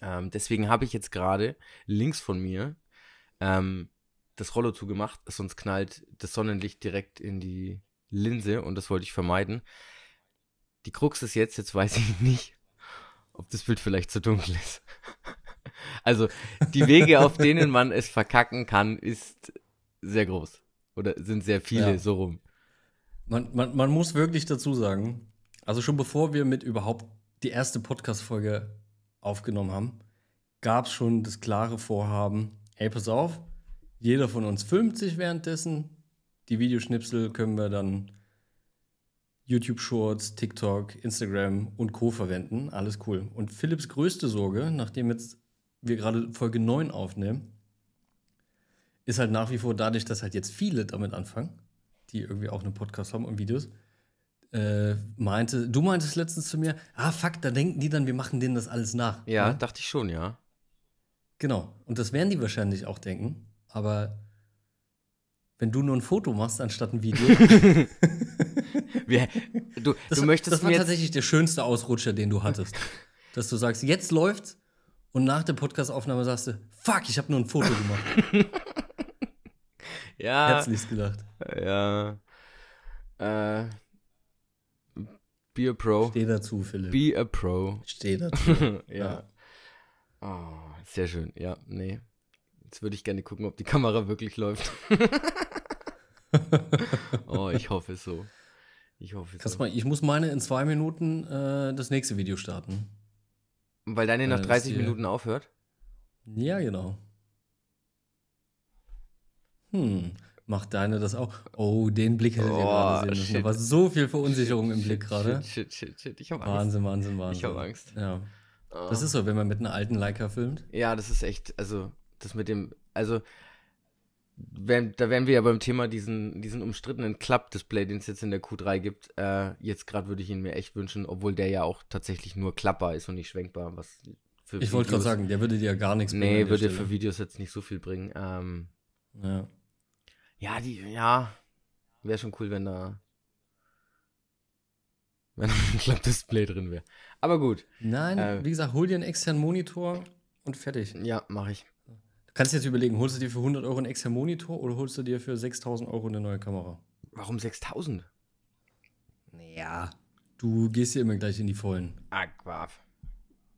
Ähm, deswegen habe ich jetzt gerade links von mir ähm, das Rollo zugemacht, sonst knallt das Sonnenlicht direkt in die Linse und das wollte ich vermeiden. Die Krux ist jetzt, jetzt weiß ich nicht, ob das Bild vielleicht zu dunkel ist. Also die Wege, auf denen man es verkacken kann, ist sehr groß. Oder sind sehr viele Ja. so rum. Man, man, man muss wirklich dazu sagen, also schon bevor wir mit überhaupt die erste Podcast-Folge aufgenommen haben, gab es schon das klare Vorhaben, ey, pass auf, jeder von uns filmt sich währenddessen. Die Videoschnipsel können wir dann YouTube Shorts, TikTok, Instagram und Co. verwenden. Alles cool. Und Philipps größte Sorge, nachdem jetzt wir gerade Folge 9 aufnehmen, ist halt nach wie vor dadurch, dass halt jetzt viele damit anfangen, die irgendwie auch einen Podcast haben und Videos, äh, meinte, du meintest letztens zu mir, ah fuck, da denken die dann, wir machen denen das alles nach. Ja, Ne? dachte ich schon, ja. Genau. Und das werden die wahrscheinlich auch denken. Aber wenn du nur ein Foto machst anstatt ein Video, Wir, du, das, du möchtest das war tatsächlich der schönste Ausrutscher, den du hattest. Dass du sagst, jetzt läuft's und nach der Podcastaufnahme sagst du, fuck, ich habe nur ein Foto gemacht. ja, Herzlichst gedacht. ja, äh, be a Pro, Steh dazu, Philipp. be a Pro. Steh dazu. ja. Oh, sehr schön. Ja, nee. Jetzt würde ich gerne gucken, ob die Kamera wirklich läuft. oh, ich hoffe so. Ich hoffe Kannst so. mal, ich muss meine in zwei Minuten äh, das nächste Video starten. Weil deine nach Äh, das 30 die- Minuten aufhört? Ja, genau. Hm, macht deine das auch? Oh, den Blick hättet ihr Oh, gerade sehen müssen. Da shit. war so viel Verunsicherung im Blick gerade. Shit, shit, shit, shit. Ich habe Angst. Wahnsinn, Wahnsinn, Wahnsinn. Ich hab Angst. Ja. Oh. Das ist so, wenn man mit einer alten Leica filmt. Ja, das ist echt, also, das mit dem, also, wenn, da wären wir ja beim Thema diesen, diesen umstrittenen Klapp-Display, den es jetzt in der Q3 gibt. Äh, jetzt gerade würde ich ihn mir echt wünschen, obwohl der ja auch tatsächlich nur klappbar ist und nicht schwenkbar, was Ich wollte gerade sagen, der würde dir ja gar nichts bringen. Nee, würde Stelle. für Videos jetzt nicht so viel bringen. Ähm, Ja. Ja, die, ja, wäre schon cool, wenn da, wenn da ein Klapp-Display drin wäre. Aber gut, Nein, Äh, wie gesagt, hol dir einen externen Monitor und fertig. ja, mache ich. Du kannst jetzt überlegen, holst du dir für 100 Euro einen externen Monitor oder holst du dir für 6000 Euro eine neue Kamera? Warum 6000? Ja. Du gehst ja immer gleich in die Vollen. Aquaf.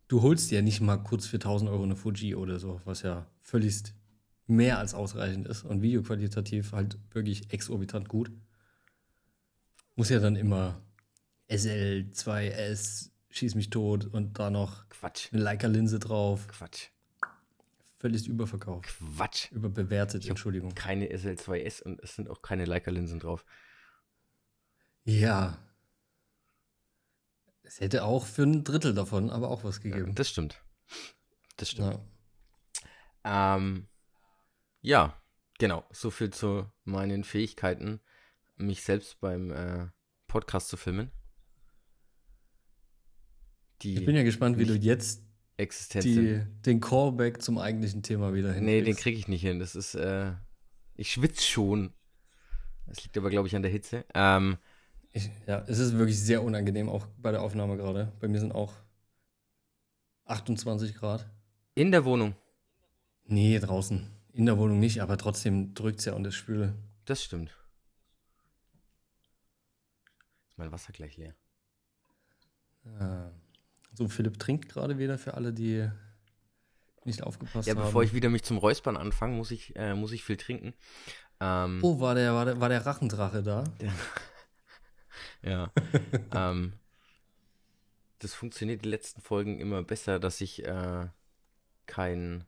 Du holst dir ja nicht mal kurz für 1000 Euro eine Fuji oder so, was ja völlig mehr als ausreichend ist und videoqualitativ halt wirklich exorbitant gut. Muss ja dann immer SL, 2S, schieß mich tot und da noch Quatsch. eine Leica-Linse drauf. Quatsch. Völlig überverkauft. Quatsch. Überbewertet, hab- Entschuldigung. Keine SL2S und es sind auch keine Leica-Linsen drauf. Ja. Es hätte auch für ein Drittel davon aber auch was gegeben. Das stimmt. Das stimmt. Ja. Ähm, ja, genau. So viel zu meinen Fähigkeiten, mich selbst beim äh, Podcast zu filmen. Die Ich bin ja gespannt, wie du jetzt existent die, den Callback zum eigentlichen Thema wieder Nee, den kriege ich nicht hin. Das ist, äh, ich schwitze schon. Das liegt aber, glaube ich, an der Hitze. Ähm, Ich, ja, es ist wirklich sehr unangenehm, auch bei der Aufnahme gerade. Bei mir sind auch 28 Grad. in der Wohnung. Nee, draußen. In der Wohnung nicht, aber trotzdem drückt es ja und es spüle. Das stimmt. Ist mein Wasser gleich leer. Ja. So, Philipp trinkt gerade wieder für alle, die nicht aufgepasst Ja, haben. bevor ich wieder mich zum Räuspern anfange, muss ich, äh, muss ich viel trinken. Ähm, oh, war der, war, der, war der Rachendrache da? Ja. ähm, das funktioniert die letzten Folgen immer besser, dass ich äh, kein,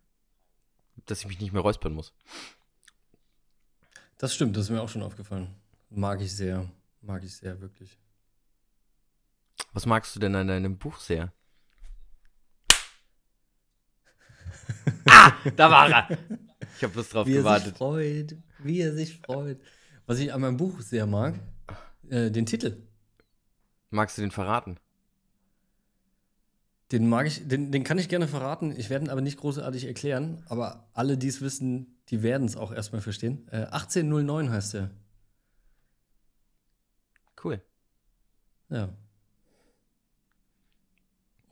dass ich mich nicht mehr räuspern muss. Das stimmt, das ist mir auch schon aufgefallen. Mag ich sehr. Mag ich sehr, wirklich. Was magst du denn an deinem Buch sehr? ah, da war er. Ich habe bloß drauf Wie er sich gewartet. freut. Wie er sich freut. Was ich an meinem Buch sehr mag, äh, den Titel. Magst du den verraten? Den mag ich, den, den kann ich gerne verraten. Ich werde ihn aber nicht großartig erklären. Aber alle, die es wissen, die werden es auch erstmal verstehen. Äh, 1809 heißt er. Cool. Ja.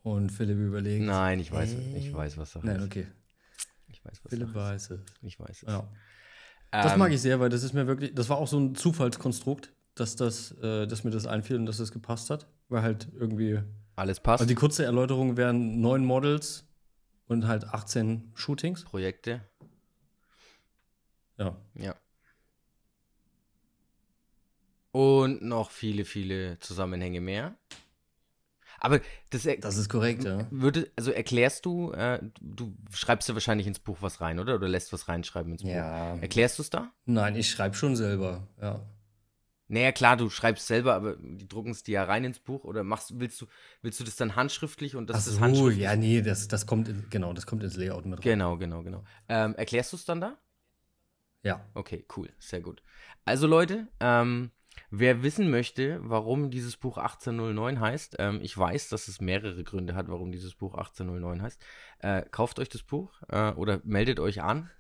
Und Philipp überlegt. Nein, ich weiß, Hä? ich weiß, was Sache Nein, ist. okay. Ich weiß, was Philipp Sache weiß es. Ich weiß es. Ja. Das Ähm, mag ich sehr, weil das ist mir wirklich, das war auch so ein Zufallskonstrukt, dass das, äh, dass mir das einfiel und dass das gepasst hat. Weil halt irgendwie, Alles passt. also die kurze Erläuterung wären neun Models und halt 18 Shootings. Projekte. Ja. Ja. Und noch viele, viele Zusammenhänge mehr. Aber das, Das ist korrekt, ja. würde, also erklärst du, äh, du schreibst ja wahrscheinlich ins Buch was rein, oder? Oder lässt was reinschreiben ins Buch? Ja. Erklärst du es da? Nein, ich schreibe schon selber, ja. Naja, klar, du schreibst selber, aber die drucken es dir ja rein ins Buch oder machst willst du willst du das dann handschriftlich und das Ach ist so, handschriftlich? ja, nee, das, das kommt, in, genau, das kommt ins Layout mit rein. Genau, genau, genau. Ähm, erklärst du es dann da? Ja. Okay, cool, sehr gut. Also Leute, ähm, wer wissen möchte, warum dieses Buch 1809 heißt, ähm, ich weiß, dass es mehrere Gründe hat, warum dieses Buch 1809 heißt. Äh, kauft euch das Buch äh, oder meldet euch an.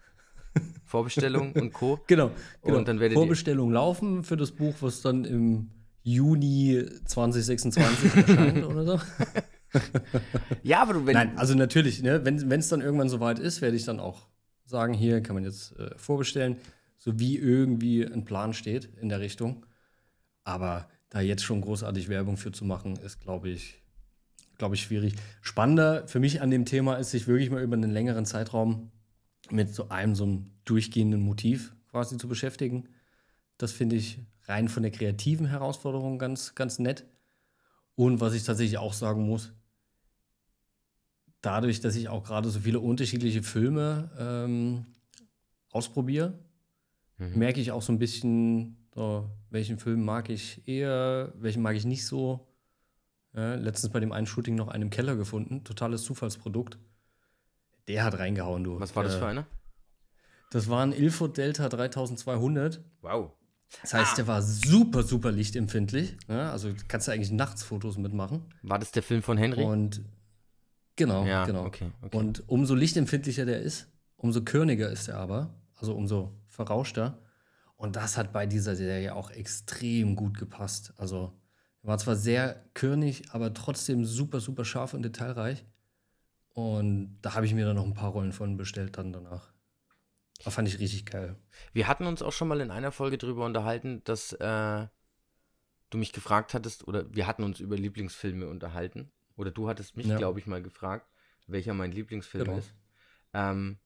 Vorbestellung und Co. Genau, genau. Und dann werdet Vorbestellungen laufen für das Buch, was dann im Juni 2026 erscheint oder so. Ja, aber du, wenn, Nein, also natürlich, ne, wenn es dann irgendwann soweit ist, werde ich dann auch sagen, hier kann man jetzt äh, vorbestellen, so wie irgendwie ein Plan steht in der Richtung. Aber da jetzt schon großartig Werbung für zu machen, ist, glaube ich, glaube ich, schwierig. Spannender für mich an dem Thema ist, sich wirklich mal über einen längeren Zeitraum mit so einem so einem durchgehenden Motiv quasi zu beschäftigen. Das finde ich rein von der kreativen Herausforderung ganz, ganz nett. Und was ich tatsächlich auch sagen muss, dadurch, dass ich auch gerade so viele unterschiedliche Filme ähm, ausprobiere, Mhm. merke ich auch so ein bisschen, so, welchen Film mag ich eher, welchen mag ich nicht so. Ja, letztens bei dem einen Shooting noch einen im Keller gefunden, totales Zufallsprodukt. Der hat reingehauen, du. was war das Der- für einer? Das war ein Ilford Delta 3200. Wow. Das heißt, der war super, super lichtempfindlich. Ja, also kannst du eigentlich nachts Fotos mitmachen. War das der Film von Henry? Und genau, Ja, genau. okay, okay. Und umso lichtempfindlicher der ist, umso körniger ist er aber, also umso verrauschter. Und das hat bei dieser Serie auch extrem gut gepasst. Also war zwar sehr körnig, aber trotzdem super, super scharf und detailreich. Und da habe ich mir dann noch ein paar Rollen von bestellt dann danach. Das fand ich richtig geil. Wir hatten uns auch schon mal in einer Folge drüber unterhalten, dass äh, du mich gefragt hattest, oder wir hatten uns über Lieblingsfilme unterhalten. Oder du hattest mich, Ja. glaube ich, mal gefragt, welcher mein Lieblingsfilm Genau. ist. Ähm,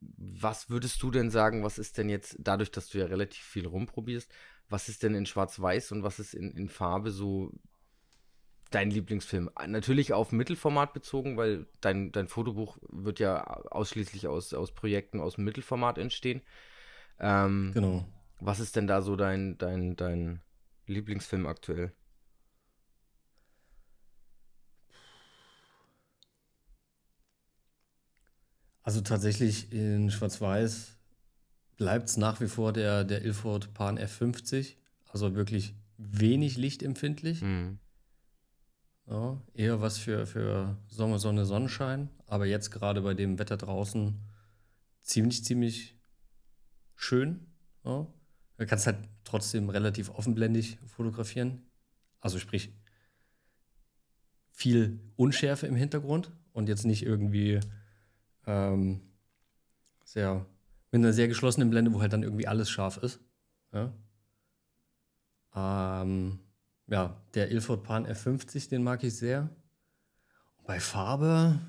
was würdest du denn sagen, was ist denn jetzt, dadurch, dass du ja relativ viel rumprobierst, was ist denn in Schwarz-Weiß und was ist in, in Farbe so dein Lieblingsfilm? Natürlich auf Mittelformat bezogen, weil dein, dein Fotobuch wird ja ausschließlich aus, aus Projekten aus dem Mittelformat entstehen. Ähm, Genau. Was ist denn da so dein, dein, dein Lieblingsfilm aktuell? Also tatsächlich in Schwarz-Weiß bleibt es nach wie vor der, der Ilford Pan F50. Also wirklich wenig lichtempfindlich. Hm. Ja, eher was für, für Sommer, Sonne, Sonnenschein. Aber jetzt gerade bei dem Wetter draußen ziemlich, ziemlich schön. Ja. Du kannst halt trotzdem relativ offenblendig fotografieren. Also sprich, viel Unschärfe im Hintergrund und jetzt nicht irgendwie ähm, sehr mit einer sehr geschlossenen Blende, wo halt dann irgendwie alles scharf ist. Ja, ähm, ja der Ilford Pan F50, den mag ich sehr. Und bei Farbe.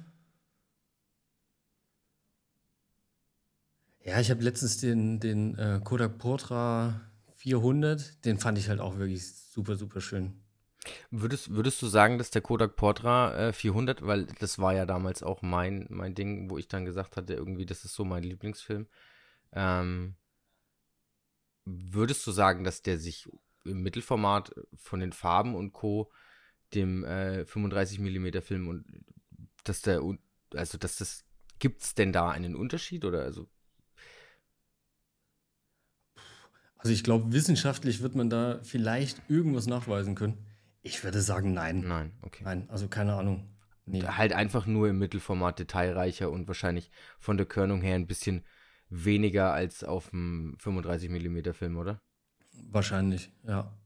Ja, ich habe letztens den, den äh, Kodak Portra 400, den fand ich halt auch wirklich super, super schön. Würdest, würdest du sagen, dass der Kodak Portra äh, 400, weil das war ja damals auch mein, mein Ding, wo ich dann gesagt hatte, irgendwie, das ist so mein Lieblingsfilm. Ähm, würdest du sagen, dass der sich im Mittelformat von den Farben und Co. dem äh, 35 mm Film und dass der, also dass das, gibt es denn da einen Unterschied oder also, Also ich glaube, wissenschaftlich wird man da vielleicht irgendwas nachweisen können. Ich würde sagen, nein. nein, okay. Nein, also keine Ahnung. Nee. Halt einfach nur im Mittelformat detailreicher und wahrscheinlich von der Körnung her ein bisschen weniger als auf dem 35 mm Film, oder? Wahrscheinlich, ja.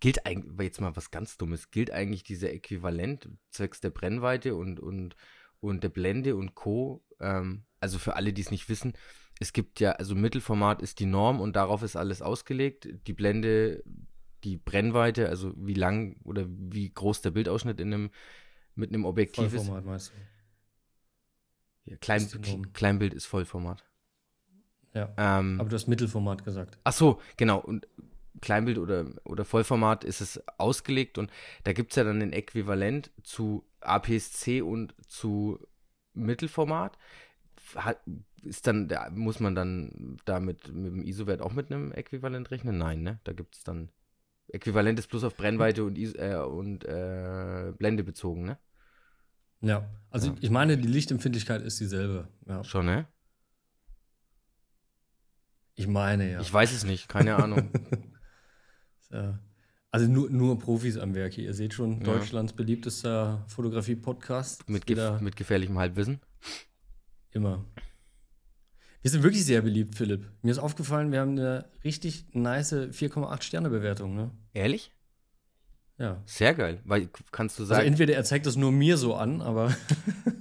Gilt eigentlich, jetzt mal was ganz Dummes, gilt eigentlich dieser Äquivalent zwecks der Brennweite und, und, und der Blende und Co., ähm, also für alle, die es nicht wissen, es gibt ja, also Mittelformat ist die Norm und darauf ist alles ausgelegt. Die Blende, die Brennweite, also wie lang oder wie groß der Bildausschnitt in einem, mit einem Objektiv Vollformat meinst du? ist. Ja, Klein, ist. Kleinbild ist Vollformat. Ja. Ähm, Aber du hast Mittelformat gesagt. Ach so, genau. Und Kleinbild oder, oder Vollformat ist es ausgelegt und da gibt es ja dann ein Äquivalent zu APS-C und zu Mittelformat. Hat, ist dann, da muss man dann damit mit dem ISO-Wert auch mit einem Äquivalent rechnen? Nein, ne? Da gibt es dann. Äquivalent ist bloß auf Brennweite und, ISO, äh, und äh, Blende bezogen, ne? Ja. Also Ja. ich meine, die Lichtempfindlichkeit ist dieselbe. Ja. Schon, ne? Ich meine, ja. Ich weiß es nicht, keine Ahnung. Ja. Also nur, nur Profis am Werk hier. Ihr seht schon, Ja. Deutschlands beliebtester Fotografie-Podcast. mit, gef mit gefährlichem Halbwissen. Immer. Wir sind wirklich sehr beliebt, Philipp. Mir ist aufgefallen, wir haben eine richtig nice 4,8 Sterne Bewertung, ne? Ehrlich? Ja. Sehr geil. Weil kannst du Also sagen, entweder er zeigt das nur mir so an, aber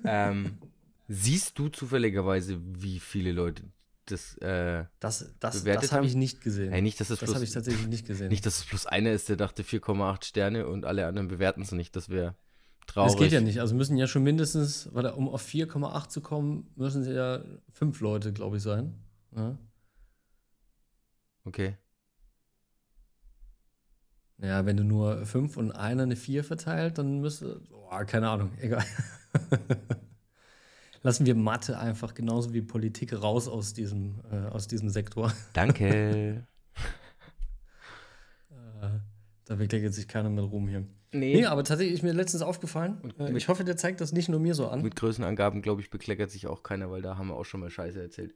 Ähm, siehst du zufälligerweise, wie viele Leute das, äh, das, das, Bewertet das habe ich nicht gesehen. hey, nicht, dass es das habe ich tatsächlich nicht gesehen. nicht, dass es bloß einer ist, der dachte 4,8 Sterne und alle anderen bewerten es nicht, das wäre traurig. das geht ja nicht. Also müssen ja schon mindestens, warte, um auf 4,8 zu kommen, müssen es ja fünf Leute, glaube ich, sein. Ja. Okay. Ja, wenn du nur fünf und einer eine vier verteilt, dann müsste, oh, keine Ahnung, egal. Lassen wir Mathe einfach genauso wie Politik raus aus diesem, äh, aus diesem Sektor. Danke. Äh, da bekleckert sich keiner mit Ruhm hier. nee, Nee, aber tatsächlich ist mir letztens aufgefallen. Äh, ich hoffe, der zeigt das nicht nur mir so an. mit Größenangaben, glaube ich, bekleckert sich auch keiner, weil da haben wir auch schon mal Scheiße erzählt.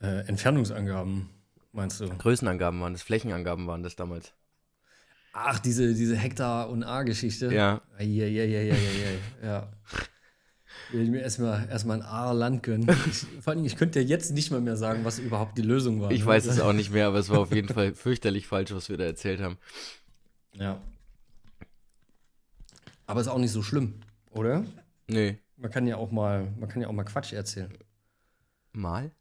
Äh, Entfernungsangaben, meinst du? Größenangaben waren das, Flächenangaben waren das damals. Ach, diese, diese Hektar- und A-Geschichte. Ja. Ja, ja, ja, ja, ja, ja. ja. Will ich mir erstmal erstmal ein A-Land gönnen. Ich, vor allem, ich könnte ja jetzt nicht mal mehr sagen, was überhaupt die Lösung war. Ich ne? weiß es auch nicht mehr, aber es war auf jeden Fall fürchterlich falsch, was wir da erzählt haben. Ja. Aber ist auch nicht so schlimm, oder? Nee. Man kann ja auch mal, man kann ja auch mal Quatsch erzählen. Mal?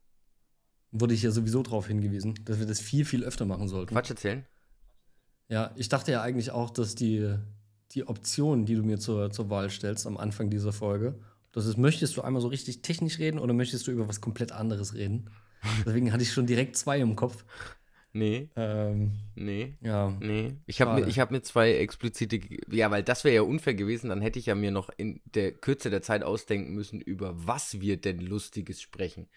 Wurde ich ja sowieso darauf hingewiesen, dass wir das viel, viel öfter machen sollten. Quatsch erzählen? Ja, ich dachte ja eigentlich auch, dass die, die Option, die du mir zur, zur Wahl stellst am Anfang dieser Folge, das ist, möchtest du einmal so richtig technisch reden oder möchtest du über was komplett anderes reden? Deswegen hatte ich schon direkt zwei im Kopf. Nee, Ähm, nee. ja. Nee, ich habe mir, ich hab mir zwei explizite, ja, weil das wäre ja unfair gewesen, dann hätte ich ja mir noch in der Kürze der Zeit ausdenken müssen, über was wir denn Lustiges sprechen.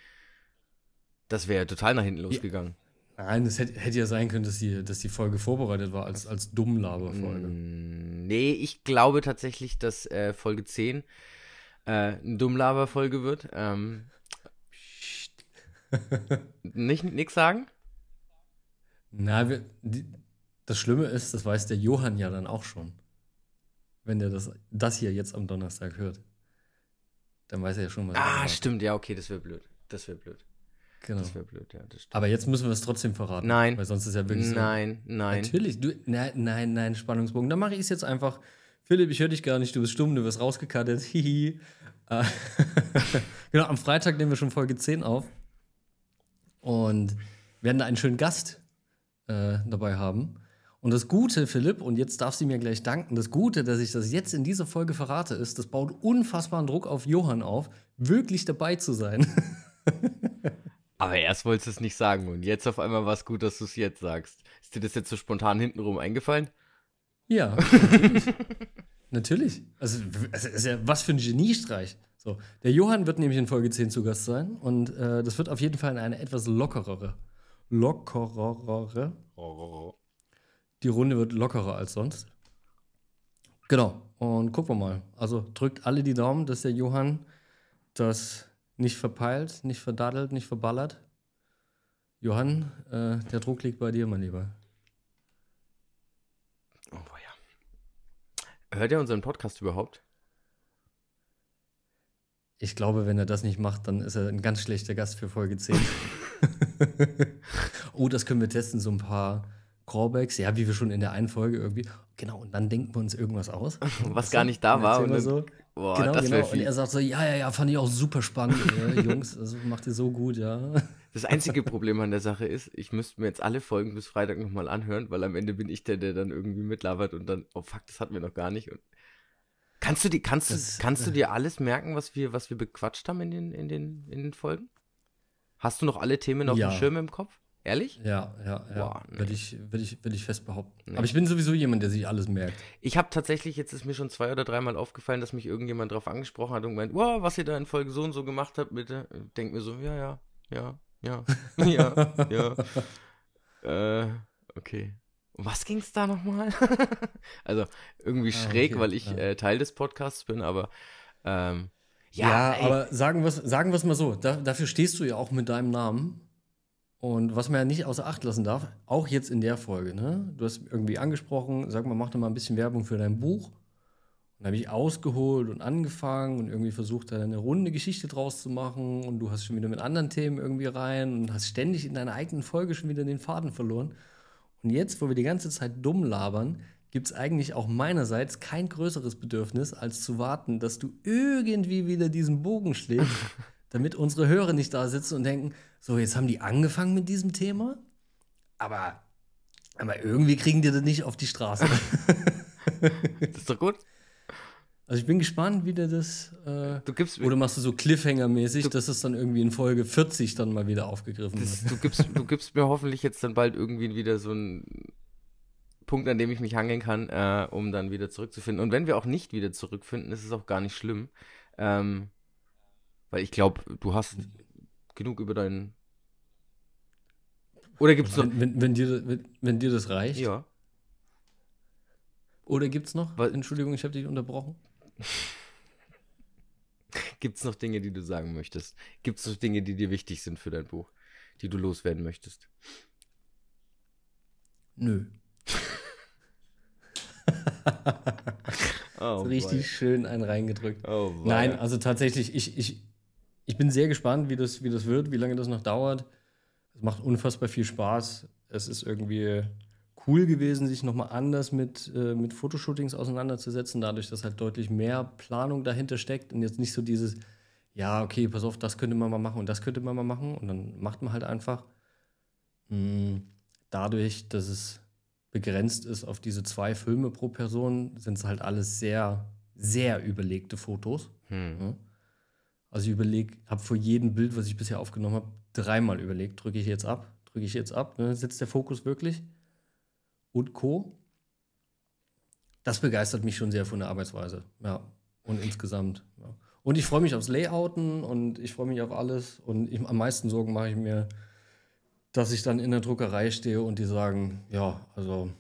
Das wäre ja total nach hinten losgegangen. Nein, es hätte, hätte ja sein können, dass die, dass die Folge vorbereitet war als, als Dummlaber-Folge. Mm, Nee, ich glaube tatsächlich, dass äh, Folge 10 äh, eine Dummlaber-Folge wird. Ähm, nicht nix sagen? Na, wir, die, das Schlimme ist, das weiß der Johann ja dann auch schon. Wenn der das, das hier jetzt am Donnerstag hört. Dann weiß er ja schon, was Ah, stimmt, ja, okay, das wäre blöd. Das wäre blöd. Genau. Das wäre blöd, ja. Aber jetzt müssen wir es trotzdem verraten. Nein. Weil sonst ist ja wirklich so. Nein, nein. Natürlich. Du, nein, nein, nein, Spannungsbogen. Dann mache ich es jetzt einfach. Philipp, ich höre dich gar nicht, du bist stumm, du wirst rausgekattet. Hihi. Äh, genau, am Freitag nehmen wir schon Folge 10 auf. Und werden da einen schönen Gast äh, dabei haben. Und das Gute, Philipp, und jetzt darfst du mir gleich danken, das Gute, dass ich das jetzt in dieser Folge verrate, ist, das baut unfassbaren Druck auf Johann auf, wirklich dabei zu sein. Aber erst wolltest du es nicht sagen und jetzt auf einmal war es gut, dass du es jetzt sagst. Ist dir das jetzt so spontan hintenrum eingefallen? Ja, natürlich. natürlich. Also, ist ja was für ein Geniestreich. So, der Johann wird nämlich in Folge 10 zu Gast sein und äh, das wird auf jeden Fall eine etwas lockerere. Lockerere. Die Runde wird lockerer als sonst. Genau. Und gucken wir mal. Also drückt alle die Daumen, dass der Johann das nicht verpeilt, nicht verdaddelt, nicht verballert. Johann, äh, der Druck liegt bei dir, mein Lieber. Oh, ja. Hört er unseren Podcast überhaupt? Ich glaube, wenn er das nicht macht, dann ist er ein ganz schlechter Gast für Folge 10. oh, das können wir testen, so ein paar Callbacks, ja, wie wir schon in der einen Folge irgendwie. Genau, und dann denken wir uns irgendwas aus. Was gar nicht da war. Und so, boah, genau, genau. Und er sagt so, ja, ja, ja, fand ich auch super spannend, äh, Jungs. Das macht ihr so gut, ja. Das einzige Problem an der Sache ist, ich müsste mir jetzt alle Folgen bis Freitag nochmal anhören, weil am Ende bin ich der, der dann irgendwie mitlabert und dann, oh fuck, das hatten wir noch gar nicht. Und kannst du, die, kannst, das, du, kannst du dir alles merken, was wir, was wir bequatscht haben in den, in, den, in den Folgen? Hast du noch alle Themen auf ja. dem Schirm im Kopf? Ehrlich? Ja, ja, ja. Boah, nee. Will ich, will ich, will ich fest behaupten. Nee. Aber ich bin sowieso jemand, der sich alles merkt. Ich habe tatsächlich, jetzt ist mir schon zwei oder dreimal aufgefallen, dass mich irgendjemand drauf angesprochen hat und meint, wow, was ihr da in Folge so und so gemacht habt, bitte. Denk mir so, ja, ja, ja, ja, ja, ja. Äh, okay. Um was ging es da nochmal? also irgendwie ah, schräg, okay, weil ich ja. äh, Teil des Podcasts bin, aber ähm, ja, ja aber sagen wir es sagen mal so, da, dafür stehst du ja auch mit deinem Namen. Und was man ja nicht außer Acht lassen darf, auch jetzt in der Folge, ne? Du hast irgendwie angesprochen, sag mal, mach doch mal ein bisschen Werbung für dein Buch. Und da habe ich ausgeholt und angefangen und irgendwie versucht, da eine runde Geschichte draus zu machen. Und du hast schon wieder mit anderen Themen irgendwie rein und hast ständig in deiner eigenen Folge schon wieder den Faden verloren. Und jetzt, wo wir die ganze Zeit dumm labern, gibt es eigentlich auch meinerseits kein größeres Bedürfnis, als zu warten, dass du irgendwie wieder diesen Bogen schlägst, damit unsere Hörer nicht da sitzen und denken, so, jetzt haben die angefangen mit diesem Thema, aber, aber irgendwie kriegen die das nicht auf die Straße. das ist doch gut. Also ich bin gespannt, wie der das. Äh, du gibst, oder machst du so Cliffhanger-mäßig, dass es dann irgendwie in Folge 40 dann mal wieder aufgegriffen das, wird. Du gibst, du gibst mir hoffentlich jetzt dann bald irgendwie wieder so einen Punkt, an dem ich mich hangeln kann, äh, um dann wieder zurückzufinden. Und wenn wir auch nicht wieder zurückfinden, ist es auch gar nicht schlimm. Ähm, weil ich glaube, du hast genug über deinen. Oder gibt es noch. Wenn, wenn, wenn, dir, wenn, wenn, dir das reicht? Ja. Oder gibt es noch? Entschuldigung, ich habe dich unterbrochen. gibt es noch Dinge, die du sagen möchtest? Gibt es noch Dinge, die dir wichtig sind für dein Buch, die du loswerden möchtest? Nö. oh, richtig boy. schön einen reingedrückt. Oh, Nein, also tatsächlich, ich, ich, ich bin sehr gespannt, wie das, wie das wird, wie lange das noch dauert. Es macht unfassbar viel Spaß. Es ist irgendwie cool gewesen, sich nochmal anders mit, äh, mit Fotoshootings auseinanderzusetzen, dadurch, dass halt deutlich mehr Planung dahinter steckt und jetzt nicht so dieses, ja, okay, pass auf, das könnte man mal machen und das könnte man mal machen und dann macht man halt einfach. Mh, dadurch, dass es begrenzt ist auf diese zwei Filme pro Person, sind es halt alles sehr, sehr überlegte Fotos. Hm. Ja. Also ich überlege, habe vor jedem Bild, was ich bisher aufgenommen habe, dreimal überlegt, drücke ich jetzt ab, drücke ich jetzt ab, ne? sitzt der Fokus wirklich und Co. Das begeistert mich schon sehr von der Arbeitsweise, ja, und insgesamt. Ja. Und ich freue mich aufs Layouten und ich freue mich auf alles und ich, am meisten Sorgen mache ich mir, dass ich dann in der Druckerei stehe und die sagen, ja, also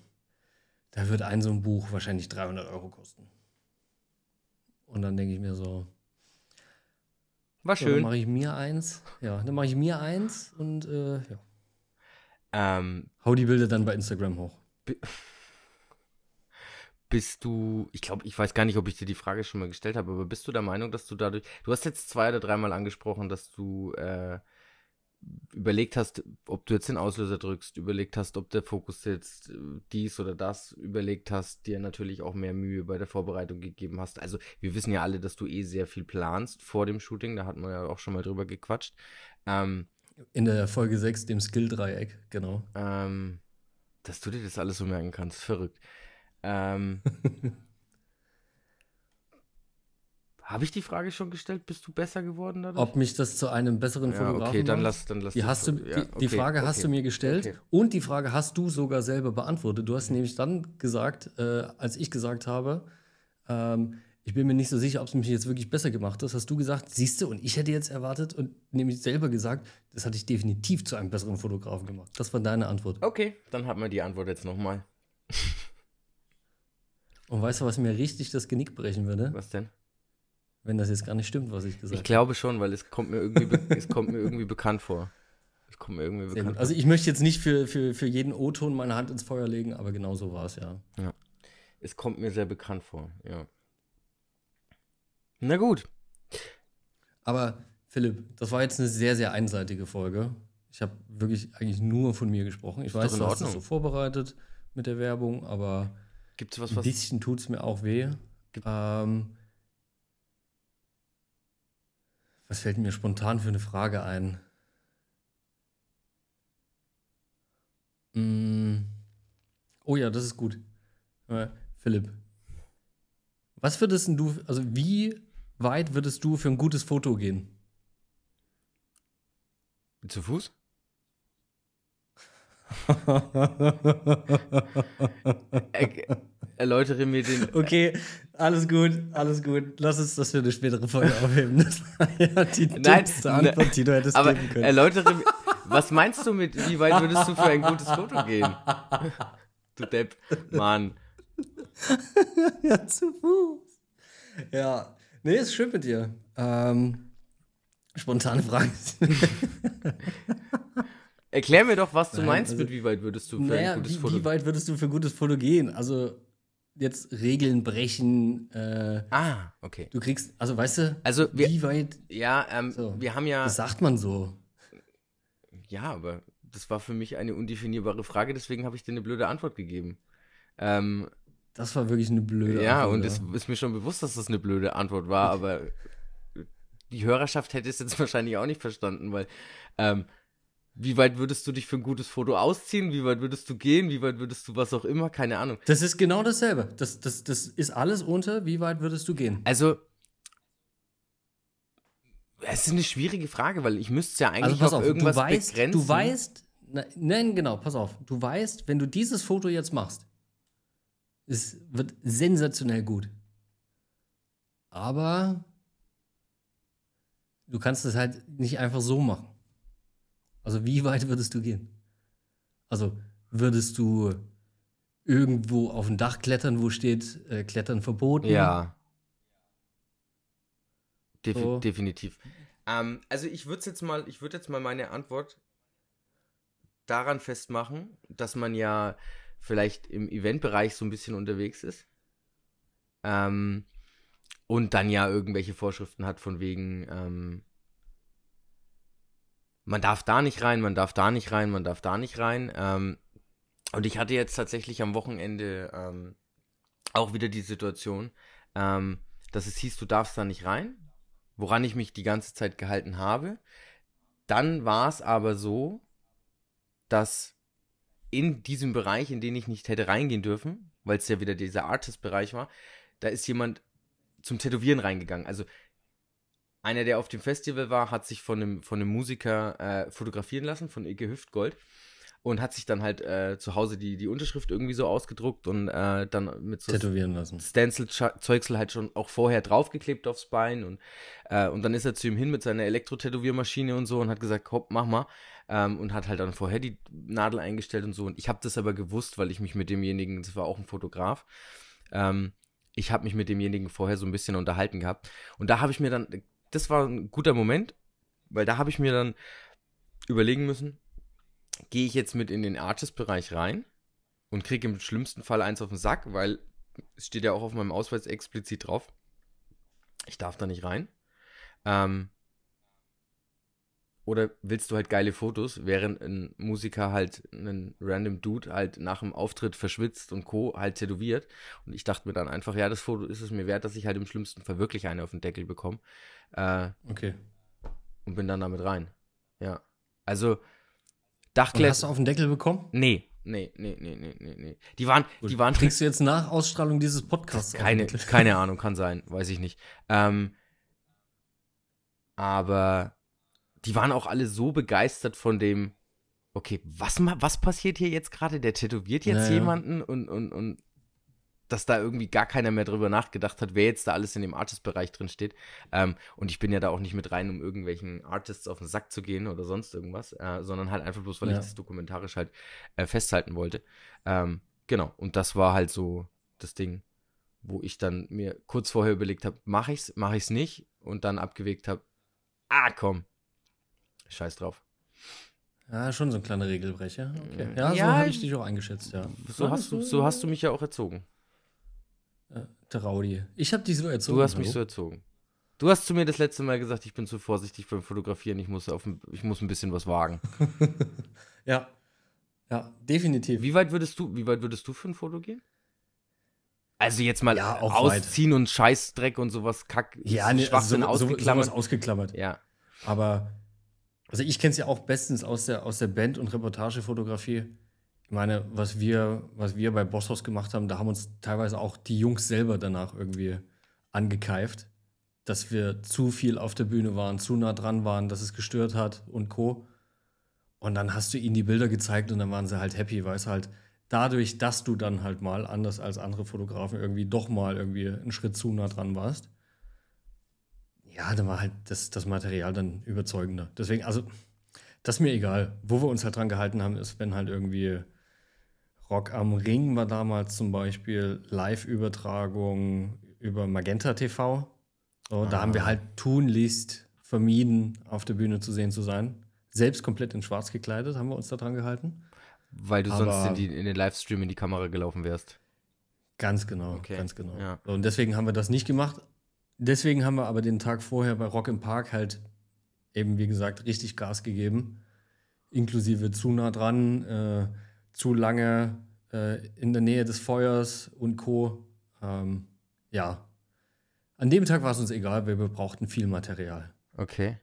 da wird ein so ein Buch wahrscheinlich 300 Euro kosten. Und dann denke ich mir so, war schön. So, dann mache ich mir eins. Ja, dann mache ich mir eins und äh, ja. Ähm, Hau die Bilder dann bei Instagram hoch. Bist du, ich glaube, ich weiß gar nicht, ob ich dir die Frage schon mal gestellt habe, aber bist du der Meinung, dass du dadurch, du hast jetzt zwei oder dreimal angesprochen, dass du äh, überlegt hast, ob du jetzt den Auslöser drückst, überlegt hast, ob der Fokus jetzt äh, dies oder das überlegt hast, dir natürlich auch mehr Mühe bei der Vorbereitung gegeben hast. Also wir wissen ja alle, dass du eh sehr viel planst vor dem Shooting, da hatten wir ja auch schon mal drüber gequatscht. Ähm, In der Folge 6, dem Skill-Dreieck, genau. Ähm, dass du dir das alles so merken kannst, verrückt. Ähm, Habe ich die Frage schon gestellt? Bist du besser geworden dadurch? Ob mich das zu einem besseren ja, Fotografen Okay, dann lass, dann lass die, hast du, die, ja, okay, die Frage okay. hast du mir gestellt und die Frage hast du sogar selber beantwortet. Du hast nämlich dann gesagt, äh, als ich gesagt habe, ähm, ich bin mir nicht so sicher, ob es mich jetzt wirklich besser gemacht hat, hast du gesagt, siehst du, und ich hätte jetzt erwartet und nämlich selber gesagt, das hat dich definitiv zu einem besseren Fotografen gemacht. Das war deine Antwort. Okay, dann hat man die Antwort jetzt nochmal. und weißt du, was mir richtig das Genick brechen würde? Was denn? Wenn das jetzt gar nicht stimmt, was ich gesagt habe. Ich glaube schon, weil es kommt mir irgendwie, es kommt mir irgendwie bekannt vor. Es kommt mir irgendwie bekannt vor. Also ich möchte jetzt nicht für, für, für jeden O-Ton meine Hand ins Feuer legen, aber genau so war es, ja. Ja. Es kommt mir sehr bekannt vor, ja. Na gut. Aber Philipp, das war jetzt eine sehr, sehr einseitige Folge. Ich habe wirklich eigentlich nur von mir gesprochen. Ich Ist weiß, du hast Ordnung. so vorbereitet mit der Werbung, aber Gibt es was, ein was. bisschen tut es mir auch weh. Ähm, was fällt mir spontan für eine Frage ein? Mm. Oh ja, das ist gut. Äh, Philipp, was würdest denn du, also wie weit würdest du für ein gutes Foto gehen? Zu Fuß? Er, erläutere mir den. Okay, alles gut, alles gut. Lass uns das für eine spätere Folge aufheben. Das war ja die Nein, dümmste Antwort, die du hättest Aber geben können. erläutere mir. Was meinst du mit, wie weit würdest du für ein gutes Foto gehen? Du Depp. Mann. Ja, zu Fuß. Ja, nee, ist schön mit dir. Ähm, spontane Frage. Erklär mir doch, was du Nein, meinst also- mit, wie weit würdest du für naja, ein gutes wie, Foto wie weit würdest du für gutes Foto gehen? Also jetzt Regeln brechen. Äh, Ah, okay. du kriegst, also weißt du, Also, wir- wie weit? Ja, ähm, So. wir haben ja. Das sagt man so. Ja, aber das war für mich eine undefinierbare Frage, deswegen habe ich dir eine blöde Antwort gegeben. Ähm, Das war wirklich eine blöde ja, Antwort, und es ist mir schon bewusst, dass das eine blöde Antwort war, aber die Hörerschaft hätte es jetzt wahrscheinlich auch nicht verstanden, weil ähm, wie weit würdest du dich für ein gutes Foto ausziehen? Wie weit würdest du gehen? Wie weit würdest du was auch immer? Keine Ahnung. Das ist genau dasselbe. Das, das, das ist alles unter. Wie weit würdest du gehen? Also, es ist eine schwierige Frage, weil ich müsste es ja eigentlich Also pass auf auf, irgendwas du weißt, begrenzen. du weißt, ne- nein, genau, pass auf. Du weißt, wenn du dieses Foto jetzt machst, es wird sensationell gut. Aber du kannst es halt nicht einfach so machen. Also wie weit würdest du gehen? Also würdest du irgendwo auf ein Dach klettern, wo steht äh, Klettern verboten? Ja. Defi So. Definitiv. Ähm, also ich würde jetzt mal, ich würde jetzt mal meine Antwort daran festmachen, dass man ja vielleicht im Eventbereich so ein bisschen unterwegs ist. Ähm, und dann ja irgendwelche Vorschriften hat von wegen, ähm, man darf da nicht rein, man darf da nicht rein, man darf da nicht rein. Ähm, und ich hatte jetzt tatsächlich am Wochenende ähm, auch wieder die Situation, ähm, dass es hieß, du darfst da nicht rein, woran ich mich die ganze Zeit gehalten habe. Dann war es aber so, dass in diesem Bereich, in den ich nicht hätte reingehen dürfen, weil es ja wieder dieser Artist-Bereich war, da ist jemand zum Tätowieren reingegangen. Also einer, der auf dem Festival war, hat sich von einem, von einem Musiker äh, fotografieren lassen, von Ike Hüftgold. Und hat sich dann halt äh, zu Hause die, die Unterschrift irgendwie so ausgedruckt und äh, dann mit so Tätowieren lassen. Stencil-Zeugsel halt schon auch vorher draufgeklebt aufs Bein und, äh, und dann ist er zu ihm hin mit seiner Elektro-Tätowiermaschine und so und hat gesagt, komm, mach mal ähm, und hat halt dann vorher die Nadel eingestellt und so und ich habe das aber gewusst, weil ich mich mit demjenigen, das war auch ein Fotograf, ähm, ich habe mich mit demjenigen vorher so ein bisschen unterhalten gehabt und da habe ich mir dann, das war ein guter Moment, weil da habe ich mir dann überlegen müssen, gehe ich jetzt mit in den Artist-Bereich rein und kriege im schlimmsten Fall eins auf den Sack, weil es steht ja auch auf meinem Ausweis explizit drauf. Ich darf da nicht rein. Ähm, oder willst du halt geile Fotos, während ein Musiker halt einen random Dude halt nach dem Auftritt verschwitzt und Co. halt tätowiert. Und ich dachte mir dann einfach, ja, das Foto ist es mir wert, dass ich halt im schlimmsten Fall wirklich eine auf den Deckel bekomme. Äh, Okay. und bin dann damit rein. Ja. Also, Und Dachkletter. hast du auf den Deckel bekommen? Nee, nee, nee, nee, nee, nee, nee. Die waren, die waren Kriegst du jetzt nach Ausstrahlung dieses Podcasts keine, keine Ahnung, kann sein, weiß ich nicht. Ähm, aber die waren auch alle so begeistert von dem, okay, was, was passiert hier jetzt gerade? Der tätowiert jetzt Ja, ja. jemanden und, und, und dass da irgendwie gar keiner mehr drüber nachgedacht hat, wer jetzt da alles in dem Artist-Bereich drin steht. Ähm, und ich bin ja da auch nicht mit rein, um irgendwelchen Artists auf den Sack zu gehen oder sonst irgendwas, äh, sondern halt einfach bloß, weil Ja. ich das dokumentarisch halt äh, festhalten wollte. Ähm, genau, und das war halt so das Ding, wo ich dann mir kurz vorher überlegt habe, mache ich's, mache ich's nicht und dann abgewegt habe, ah komm, scheiß drauf. Ja, schon so ein kleiner Regelbrecher. Okay. Ja, so Ja, habe ich dich auch eingeschätzt, ja. So hast du, so hast du mich ja auch erzogen. Äh, Traudi. Ich habe dich so erzogen. Du hast mich so erzogen. Du hast zu mir das letzte Mal gesagt, ich bin zu vorsichtig beim Fotografieren, ich muss, auf, ich muss ein bisschen was wagen. ja. Ja, definitiv. Wie weit würdest du, wie weit würdest du für ein Foto gehen? Also jetzt mal Ja, ausziehen und Scheißdreck und sowas, Kack, Ja, nee, Schwachsinn also so, so, ausgeklammert. sowas ausgeklammert. ja. Aber, also ich kenne es ja auch bestens aus der, aus der Band- und Reportagefotografie. Ich meine, was wir, was wir bei Bosshaus gemacht haben, da haben uns teilweise auch die Jungs selber danach irgendwie angekeift, dass wir zu viel auf der Bühne waren, zu nah dran waren, dass es gestört hat und Co. Und dann hast du ihnen die Bilder gezeigt und dann waren sie halt happy, weil es halt dadurch, dass du dann halt mal, anders als andere Fotografen, irgendwie doch mal irgendwie einen Schritt zu nah dran warst, ja, dann war halt das, das Material dann überzeugender. Deswegen, also, das ist mir egal. Wo wir uns halt dran gehalten haben, ist, wenn halt irgendwie Rock am Ring war damals zum Beispiel Live-Übertragung über Magenta TV. So, Da Ah. haben wir halt tunlichst vermieden, auf der Bühne zu sehen zu sein. Selbst komplett in schwarz gekleidet haben wir uns da dran gehalten. Weil du Aber- sonst in, die, in den Livestream in die Kamera gelaufen wärst. Ganz genau, Okay, ganz genau. ja. Und deswegen haben wir das nicht gemacht. Deswegen haben wir aber den Tag vorher bei Rock im Park halt eben, wie gesagt, richtig Gas gegeben. Inklusive zu nah dran, äh, zu lange äh, in der Nähe des Feuers und Co. Ähm, ja. An dem Tag war es uns egal, wir brauchten viel Material. Okay.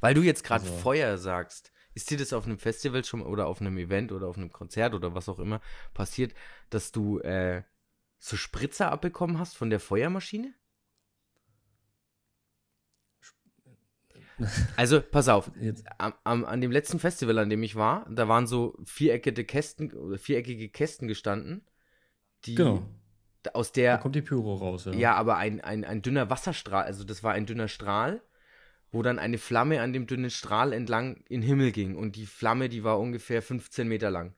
Weil du jetzt gerade Also- Feuer sagst, ist dir das auf einem Festival schon oder auf einem Event oder auf einem Konzert oder was auch immer passiert, dass du äh, so Spritzer abbekommen hast von der Feuermaschine? Also, pass auf, Jetzt, am, am, an dem letzten Festival, an dem ich war, da waren so viereckige Kästen, oder viereckige Kästen gestanden, die genau. aus Da der kommt die Pyro raus. Ja. Ja, aber ein, ein, ein dünner Wasserstrahl, also das war ein dünner Strahl, wo dann eine Flamme an dem dünnen Strahl entlang in den Himmel ging. Und die Flamme, die war ungefähr 15 Meter lang.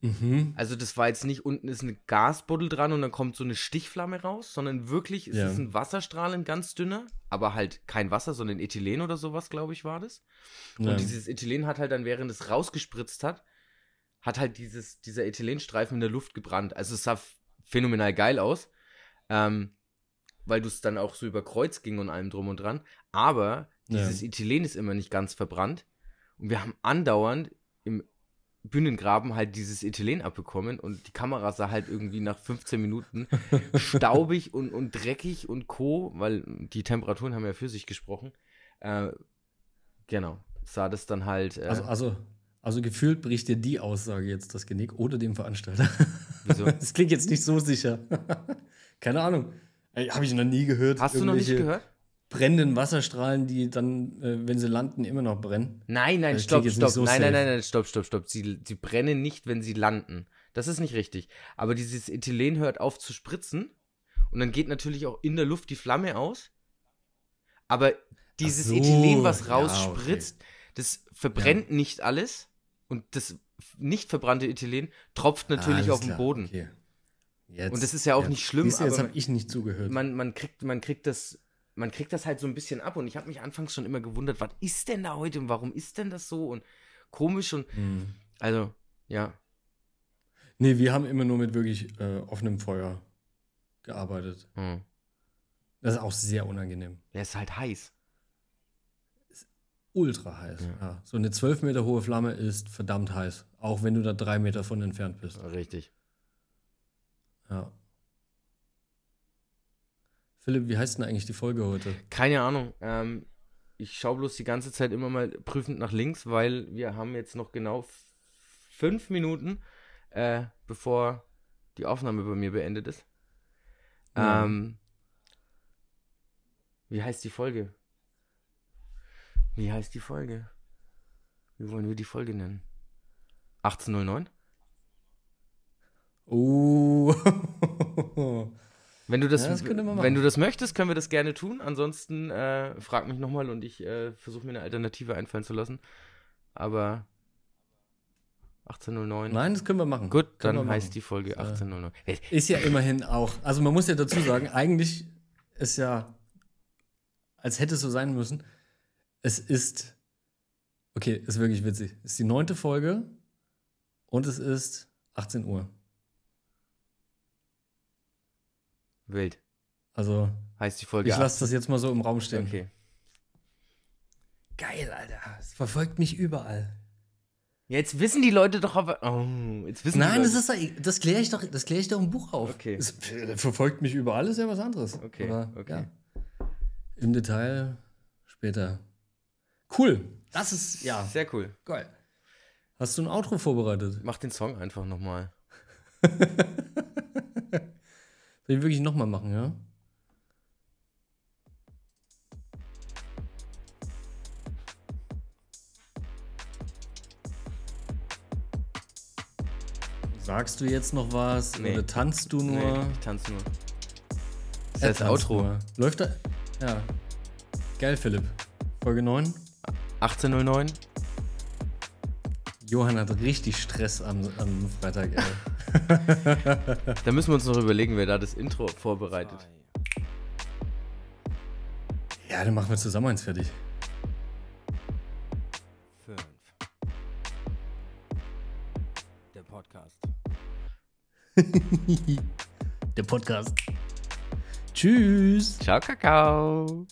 Mhm. Also das war jetzt nicht, unten ist eine Gasbuddel dran und dann kommt so eine Stichflamme raus, sondern wirklich, es Ja. ist ein Wasserstrahl, ein ganz dünner, aber halt kein Wasser, sondern Ethylen oder sowas, glaube ich, war das. Ja. Und dieses Ethylen hat halt dann, während es rausgespritzt hat, hat halt dieses, dieser Ethylenstreifen in der Luft gebrannt. Also es sah phänomenal geil aus, ähm, weil du es dann auch so über Kreuz ging und allem drum und dran. Aber Ja. dieses Ethylen ist immer nicht ganz verbrannt. Und wir haben andauernd im Bühnengraben halt dieses Ethylen abbekommen und die Kamera sah halt irgendwie nach 15 Minuten staubig und, und dreckig und co, weil die Temperaturen haben ja für sich gesprochen. Äh, genau, sah das dann halt. Äh, Also, also, also gefühlt bricht dir die Aussage jetzt das Genick oder dem Veranstalter. Wieso? Das klingt jetzt nicht so sicher. Keine Ahnung. Habe ich noch nie gehört. hast du noch nicht gehört? Brennenden Wasserstrahlen, die dann, äh, wenn sie landen, immer noch brennen. Nein, nein, Das stopp, stopp. so nein, nein, nein, nein, stopp, stopp, stopp. Sie, sie brennen nicht, wenn sie landen. Das ist nicht richtig. Aber dieses Ethylen hört auf zu spritzen und dann geht natürlich auch in der Luft die Flamme aus. Aber dieses so, Ethylen, was ja, rausspritzt, das verbrennt nicht alles und das nicht verbrannte Ethylen tropft natürlich Alles auf den klar, Boden. Okay. Jetzt, Und das ist ja auch jetzt. nicht schlimm, Siehst du, jetzt habe ich nicht zugehört. man, man, kriegt, man kriegt das. Man kriegt das halt so ein bisschen ab und ich habe mich anfangs schon immer gewundert, was ist denn da heute und warum ist denn das so und komisch und Hm. also, ja. Nee, wir haben immer nur mit wirklich äh, offenem Feuer gearbeitet. Hm. Das ist auch sehr unangenehm. Der ist halt heiß. Ultra heiß. Ja. Ja. So eine 12 Meter hohe Flamme ist verdammt heiß. Auch wenn du da drei Meter von entfernt bist. Richtig. Ja. Philipp, wie heißt denn eigentlich die Folge heute? Keine Ahnung. Ähm, ich schaue bloß die ganze Zeit immer mal prüfend nach links, weil wir haben jetzt noch genau fünf Minuten, äh, bevor die Aufnahme bei mir beendet ist. Ja. Ähm, wie heißt die Folge? Wie heißt die Folge? Wie wollen wir die Folge nennen? 1809? Oh. Wenn du das, Ja, das wenn du das möchtest, können wir das gerne tun. Ansonsten äh, frag mich nochmal und ich äh, versuche mir eine Alternative einfallen zu lassen. Aber 1809. Nein, das können wir machen. Gut, Können dann heißt machen. die Folge Äh, 1809. Hey, Ist ja immerhin auch. Also man muss ja dazu sagen, eigentlich ist ja, als hätte es so sein müssen. Es ist, okay, ist wirklich witzig. Es ist die neunte Folge und es ist 18 Uhr. Wild. Also heißt die Folge. Ich lasse das jetzt mal so im Raum stehen. Okay. Geil, Alter. Es verfolgt mich überall. Ja, jetzt wissen die Leute doch aber. Oh, jetzt wissen Nein, die das Leute. ist doch, das kläre ich doch, das kläre ich doch im Buch auf. Okay. Es verfolgt mich überall, ist ja was anderes. Okay, Aber, okay. Ja. Im Detail später. Cool. Das ist, ja, Sehr cool. geil. Hast du ein Outro vorbereitet? Mach den Song einfach nochmal. Soll ich wirklich nochmal machen, ja? Sagst du jetzt noch was? Nee. Oder tanzt du nur? Nee, ich tanze nur. Das ist das tanzt Outro. nur. Läuft da? Ja. Geil, Philipp. Folge 9. 1809. Johann hat richtig Stress am, am Freitag, ey. Da müssen wir uns noch überlegen, wer da das Intro vorbereitet. ja, dann machen wir zusammen eins fertig. Fünf. Der Podcast. Der Podcast. Tschüss. Ciao, Kakao.